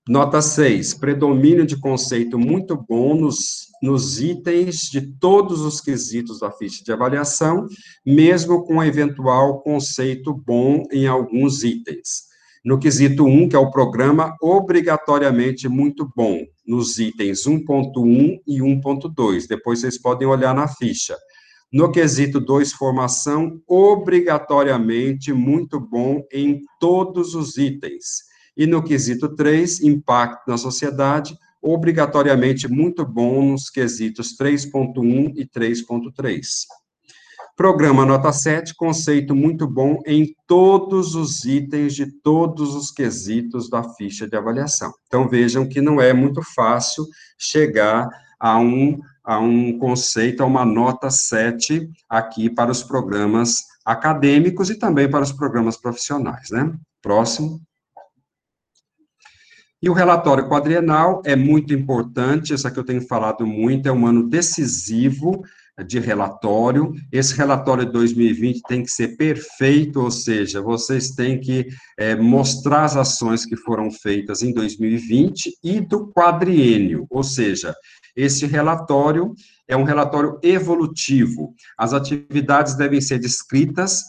S2: Nota 6, predomínio de conceito muito bom nos, nos itens de todos os quesitos da ficha de avaliação, mesmo com eventual conceito bom em alguns itens. No quesito 1, que é o programa, obrigatoriamente muito bom, nos itens 1.1 e 1.2. Depois vocês podem olhar na ficha. No quesito 2, formação, obrigatoriamente muito bom em todos os itens e no quesito 3, impacto na sociedade, obrigatoriamente muito bom nos quesitos 3.1 e 3.3. Programa nota 7, conceito muito bom em todos os itens de todos os quesitos da ficha de avaliação. Então, vejam que não é muito fácil chegar a um, a um conceito, a uma nota 7 aqui para os programas acadêmicos e também para os programas profissionais, né? Próximo. E o relatório quadrienal é muito importante, essa que eu tenho falado muito, é um ano decisivo de relatório. Esse relatório de 2020 tem que ser perfeito, ou seja, vocês têm que é, mostrar as ações que foram feitas em 2020 e do quadriênio, ou seja, esse relatório é um relatório evolutivo. As atividades devem ser descritas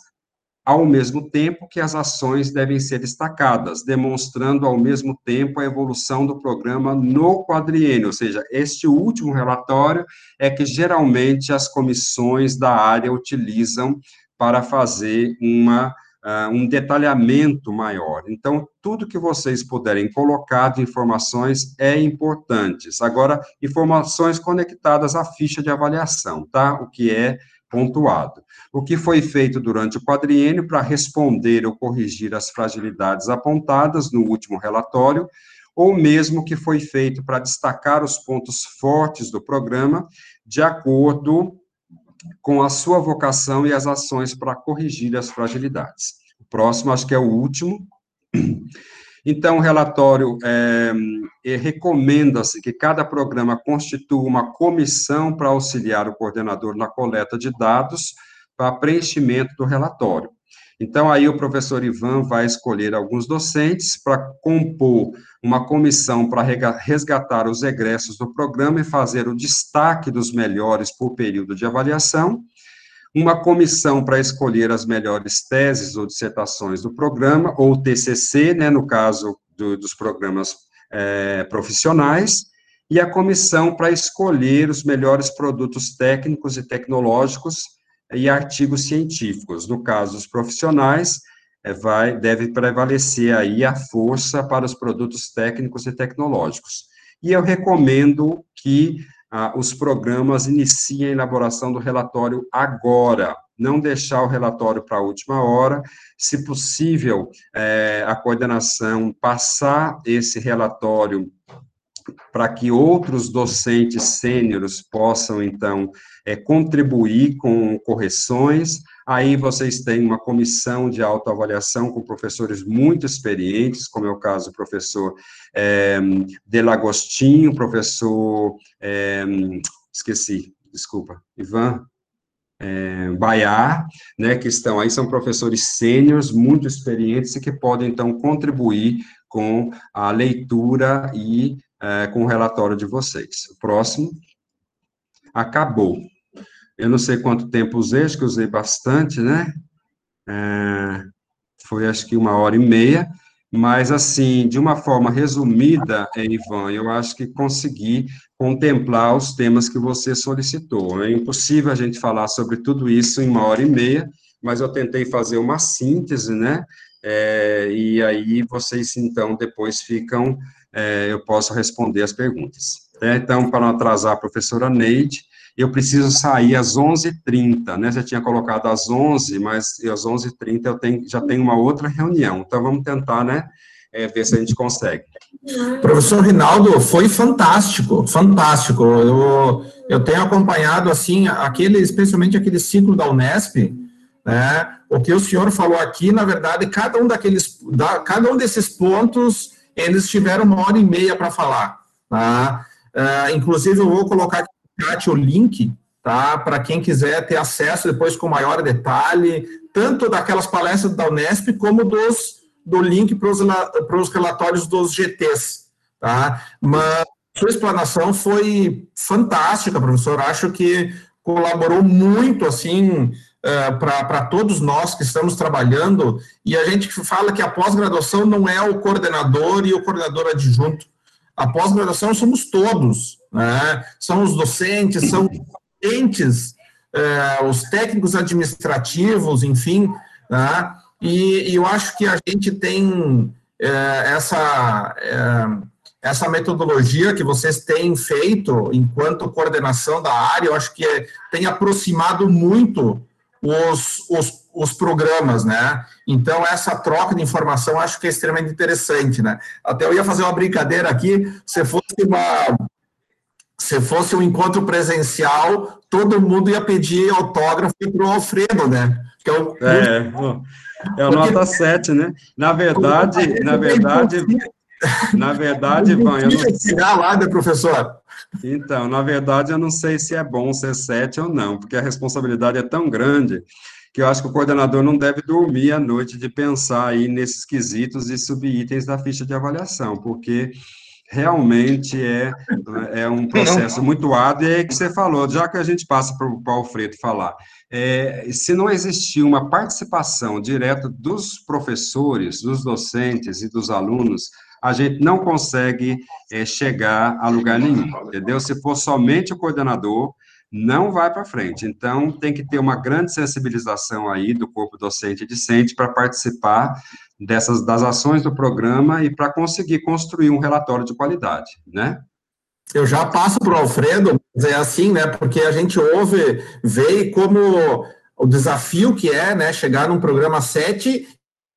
S2: ao mesmo tempo que as ações devem ser destacadas, demonstrando ao mesmo tempo a evolução do programa no quadriênio, ou seja, este último relatório é que geralmente as comissões da área utilizam para fazer uma, uh, um detalhamento maior. Então, tudo que vocês puderem colocar de informações é importante. Agora, informações conectadas à ficha de avaliação, tá? O que é pontuado. O que foi feito durante o quadriênio para responder ou corrigir as fragilidades apontadas no último relatório, ou mesmo que foi feito para destacar os pontos fortes do programa, de acordo com a sua vocação e as ações para corrigir as fragilidades. O próximo, acho que é o último. Então, o relatório é, é, recomenda-se que cada programa constitua uma comissão para auxiliar o coordenador na coleta de dados para preenchimento do relatório. Então, aí o professor Ivan vai escolher alguns docentes para compor uma comissão para resgatar os egressos do programa e fazer o destaque dos melhores por período de avaliação, uma comissão para escolher as melhores teses ou dissertações do programa, ou TCC, né, no caso do, dos programas é, profissionais, e a comissão para escolher os melhores produtos técnicos e tecnológicos e artigos científicos. No caso dos profissionais, é, vai, deve prevalecer aí a força para os produtos técnicos e tecnológicos. E eu recomendo que ah, os programas iniciem a elaboração do relatório agora, não deixar o relatório para a última hora, se possível, é, a coordenação passar esse relatório para que outros docentes sêniores possam, então, é, contribuir com correções. Aí vocês têm uma comissão de autoavaliação com professores muito experientes, como é o caso do professor é, Delagostinho, professor, é, esqueci, desculpa, Ivan, é, Baiar, né, que estão aí, são professores sêniores, muito experientes, e que podem, então, contribuir com a leitura e é, com o relatório de vocês. O próximo. Acabou. Eu não sei quanto tempo usei, acho que usei bastante, né? É, foi acho que uma hora e meia, mas assim, de uma forma resumida, Ivan, eu acho que consegui contemplar os temas que você solicitou. É impossível a gente falar sobre tudo isso em uma hora e meia, mas eu tentei fazer uma síntese, né? É, e aí vocês, então, depois ficam, é, eu posso responder as perguntas. É, então, para não atrasar a professora Neide, eu preciso sair às 11h30, né? Você tinha colocado às 11 mas às 11h30 eu tenho, já tenho uma outra reunião. Então, vamos tentar, né? É, ver se a gente consegue.
S3: Professor Rinaldo, foi fantástico, fantástico. Eu, eu tenho acompanhado, assim, aquele, especialmente aquele ciclo da Unesp, né? O que o senhor falou aqui, na verdade, cada um daqueles, da, cada um desses pontos, eles tiveram uma hora e meia para falar, tá? Uh, inclusive, eu vou colocar aqui chat o link, tá? Para quem quiser ter acesso depois com maior detalhe, tanto daquelas palestras da Unesp, como dos, do link para os relatórios dos GTs, tá? Mas sua explanação foi fantástica, professor. Acho que colaborou muito, assim, eh, para todos nós que estamos trabalhando, e a gente fala que a pós-graduação não é o coordenador e o coordenador adjunto. A pós-graduação somos todos, né? são os docentes, são os uh, os técnicos administrativos, enfim, né? e, e, eu acho que a gente tem uh, essa essa metodologia que vocês têm feito enquanto coordenação da área, eu acho que é, tem aproximado muito os, os, os programas, né? Então, essa troca de informação acho que é extremamente interessante, né? Até eu ia fazer uma brincadeira aqui, se fosse uma... Se fosse um encontro presencial, todo mundo ia pedir autógrafo para o Alfredo, né?
S2: Que é, o, é, é o nota 7, né? Na verdade, na verdade, na verdade, Ivan, eu não...
S3: tirar lá, né, professor?
S2: Então, na verdade, eu não sei se é bom ser sete ou não, porque a responsabilidade é tão grande que eu acho que o coordenador não deve dormir à noite de pensar aí nesses quesitos e subitens da ficha de avaliação, porque realmente é, é um processo muito árduo, e é que você falou, já que a gente passa para o Alfredo falar, é, se não existir uma participação direta dos professores, dos docentes e dos alunos a gente não consegue é, chegar a lugar nenhum, entendeu? Se for somente o coordenador, não vai para frente. Então, tem que ter uma grande sensibilização aí do corpo docente e discente para participar dessas das ações do programa e para conseguir construir um relatório de qualidade, né?
S3: Eu já passo para o Alfredo, é assim, né? Porque a gente ouve, vê como o desafio que é, né, chegar num programa 7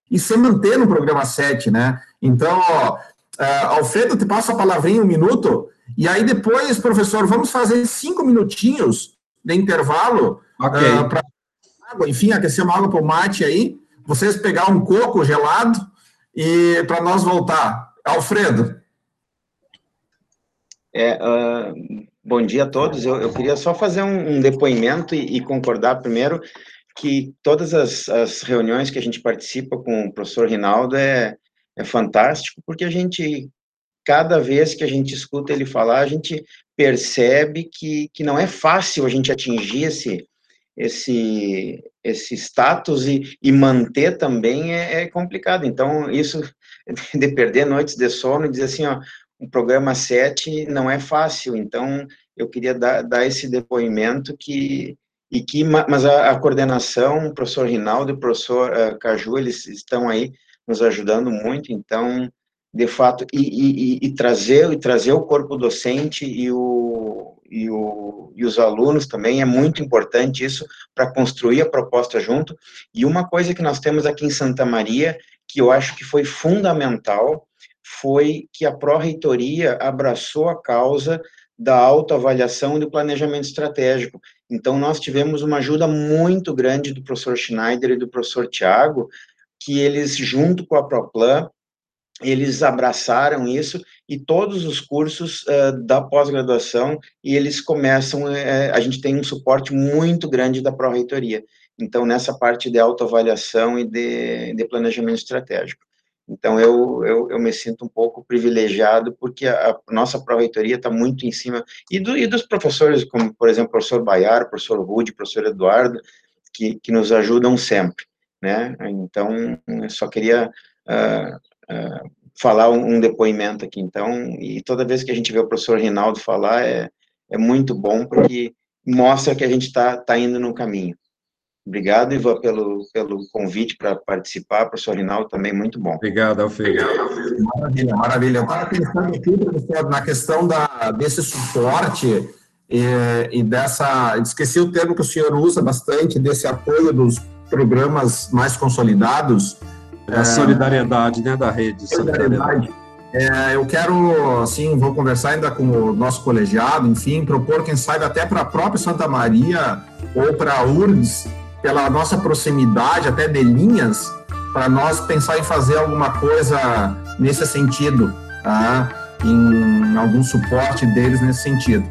S3: e se manter no programa 7, né? Então, ó, uh, Alfredo, te passo a palavrinha um minuto, e aí depois, professor, vamos fazer cinco minutinhos de intervalo
S2: okay. uh,
S3: para água, enfim, aquecer uma água para o mate aí, vocês pegar um coco gelado e para nós voltar. Alfredo.
S4: É, uh, bom dia a todos. Eu, eu queria só fazer um, um depoimento e, e, concordar primeiro que todas as, as, reuniões que a gente participa com o professor Rinaldo é, é fantástico, porque a gente, cada vez que a gente escuta ele falar, a gente percebe que, que não é fácil a gente atingir esse, esse, esse status e, e manter também é, é, complicado. Então, isso de perder noites de sono e dizer assim, ó, um programa 7 não é fácil. Então, eu queria dar, dar esse depoimento que e que, mas a, a coordenação, o professor Rinaldo e o professor uh, Caju, eles estão aí nos ajudando muito, então, de fato, e, e, e, trazer, e trazer o corpo docente e, o, e, o, e os alunos também, é muito importante isso, para construir a proposta junto, e uma coisa que nós temos aqui em Santa Maria, que eu acho que foi fundamental, foi que a pró-reitoria abraçou a causa da autoavaliação e do planejamento estratégico. Então, nós tivemos uma ajuda muito grande do professor Schneider e do professor Tiago, que eles, junto com a ProPlan, eles abraçaram isso e todos os cursos uh, da pós-graduação e eles começam, uh, a gente tem um suporte muito grande da pró-reitoria. Então, nessa parte de autoavaliação e de, de planejamento estratégico. Então, eu, eu, eu, me sinto um pouco privilegiado, porque a, a nossa pró-reitoria está muito em cima, e, do, e, dos professores, como, por exemplo, o professor Baiar, o professor Rude, o professor Eduardo, que, que nos ajudam sempre, né? Então, eu só queria uh, uh, falar um, um, depoimento aqui, então, e toda vez que a gente vê o professor Rinaldo falar, é, é muito bom, porque mostra que a gente está tá indo no caminho. Obrigado, Ivan, pelo, pelo convite para participar. Professor Rinaldo, também muito bom.
S2: Obrigado, Alfredo.
S3: Maravilha, maravilha. Eu estava pensando aqui, professor, na questão da, desse suporte e, e, dessa. Esqueci o termo que o senhor usa bastante, desse apoio dos programas mais consolidados.
S2: A é, solidariedade, né, da rede. Solidariedade.
S3: É, eu quero, assim, vou conversar ainda com o nosso colegiado, enfim, propor, quem sabe, até para a própria Santa Maria ou para a URGS, pela nossa proximidade, até de linhas, para nós pensar em fazer alguma coisa nesse sentido, tá? em algum suporte deles nesse sentido.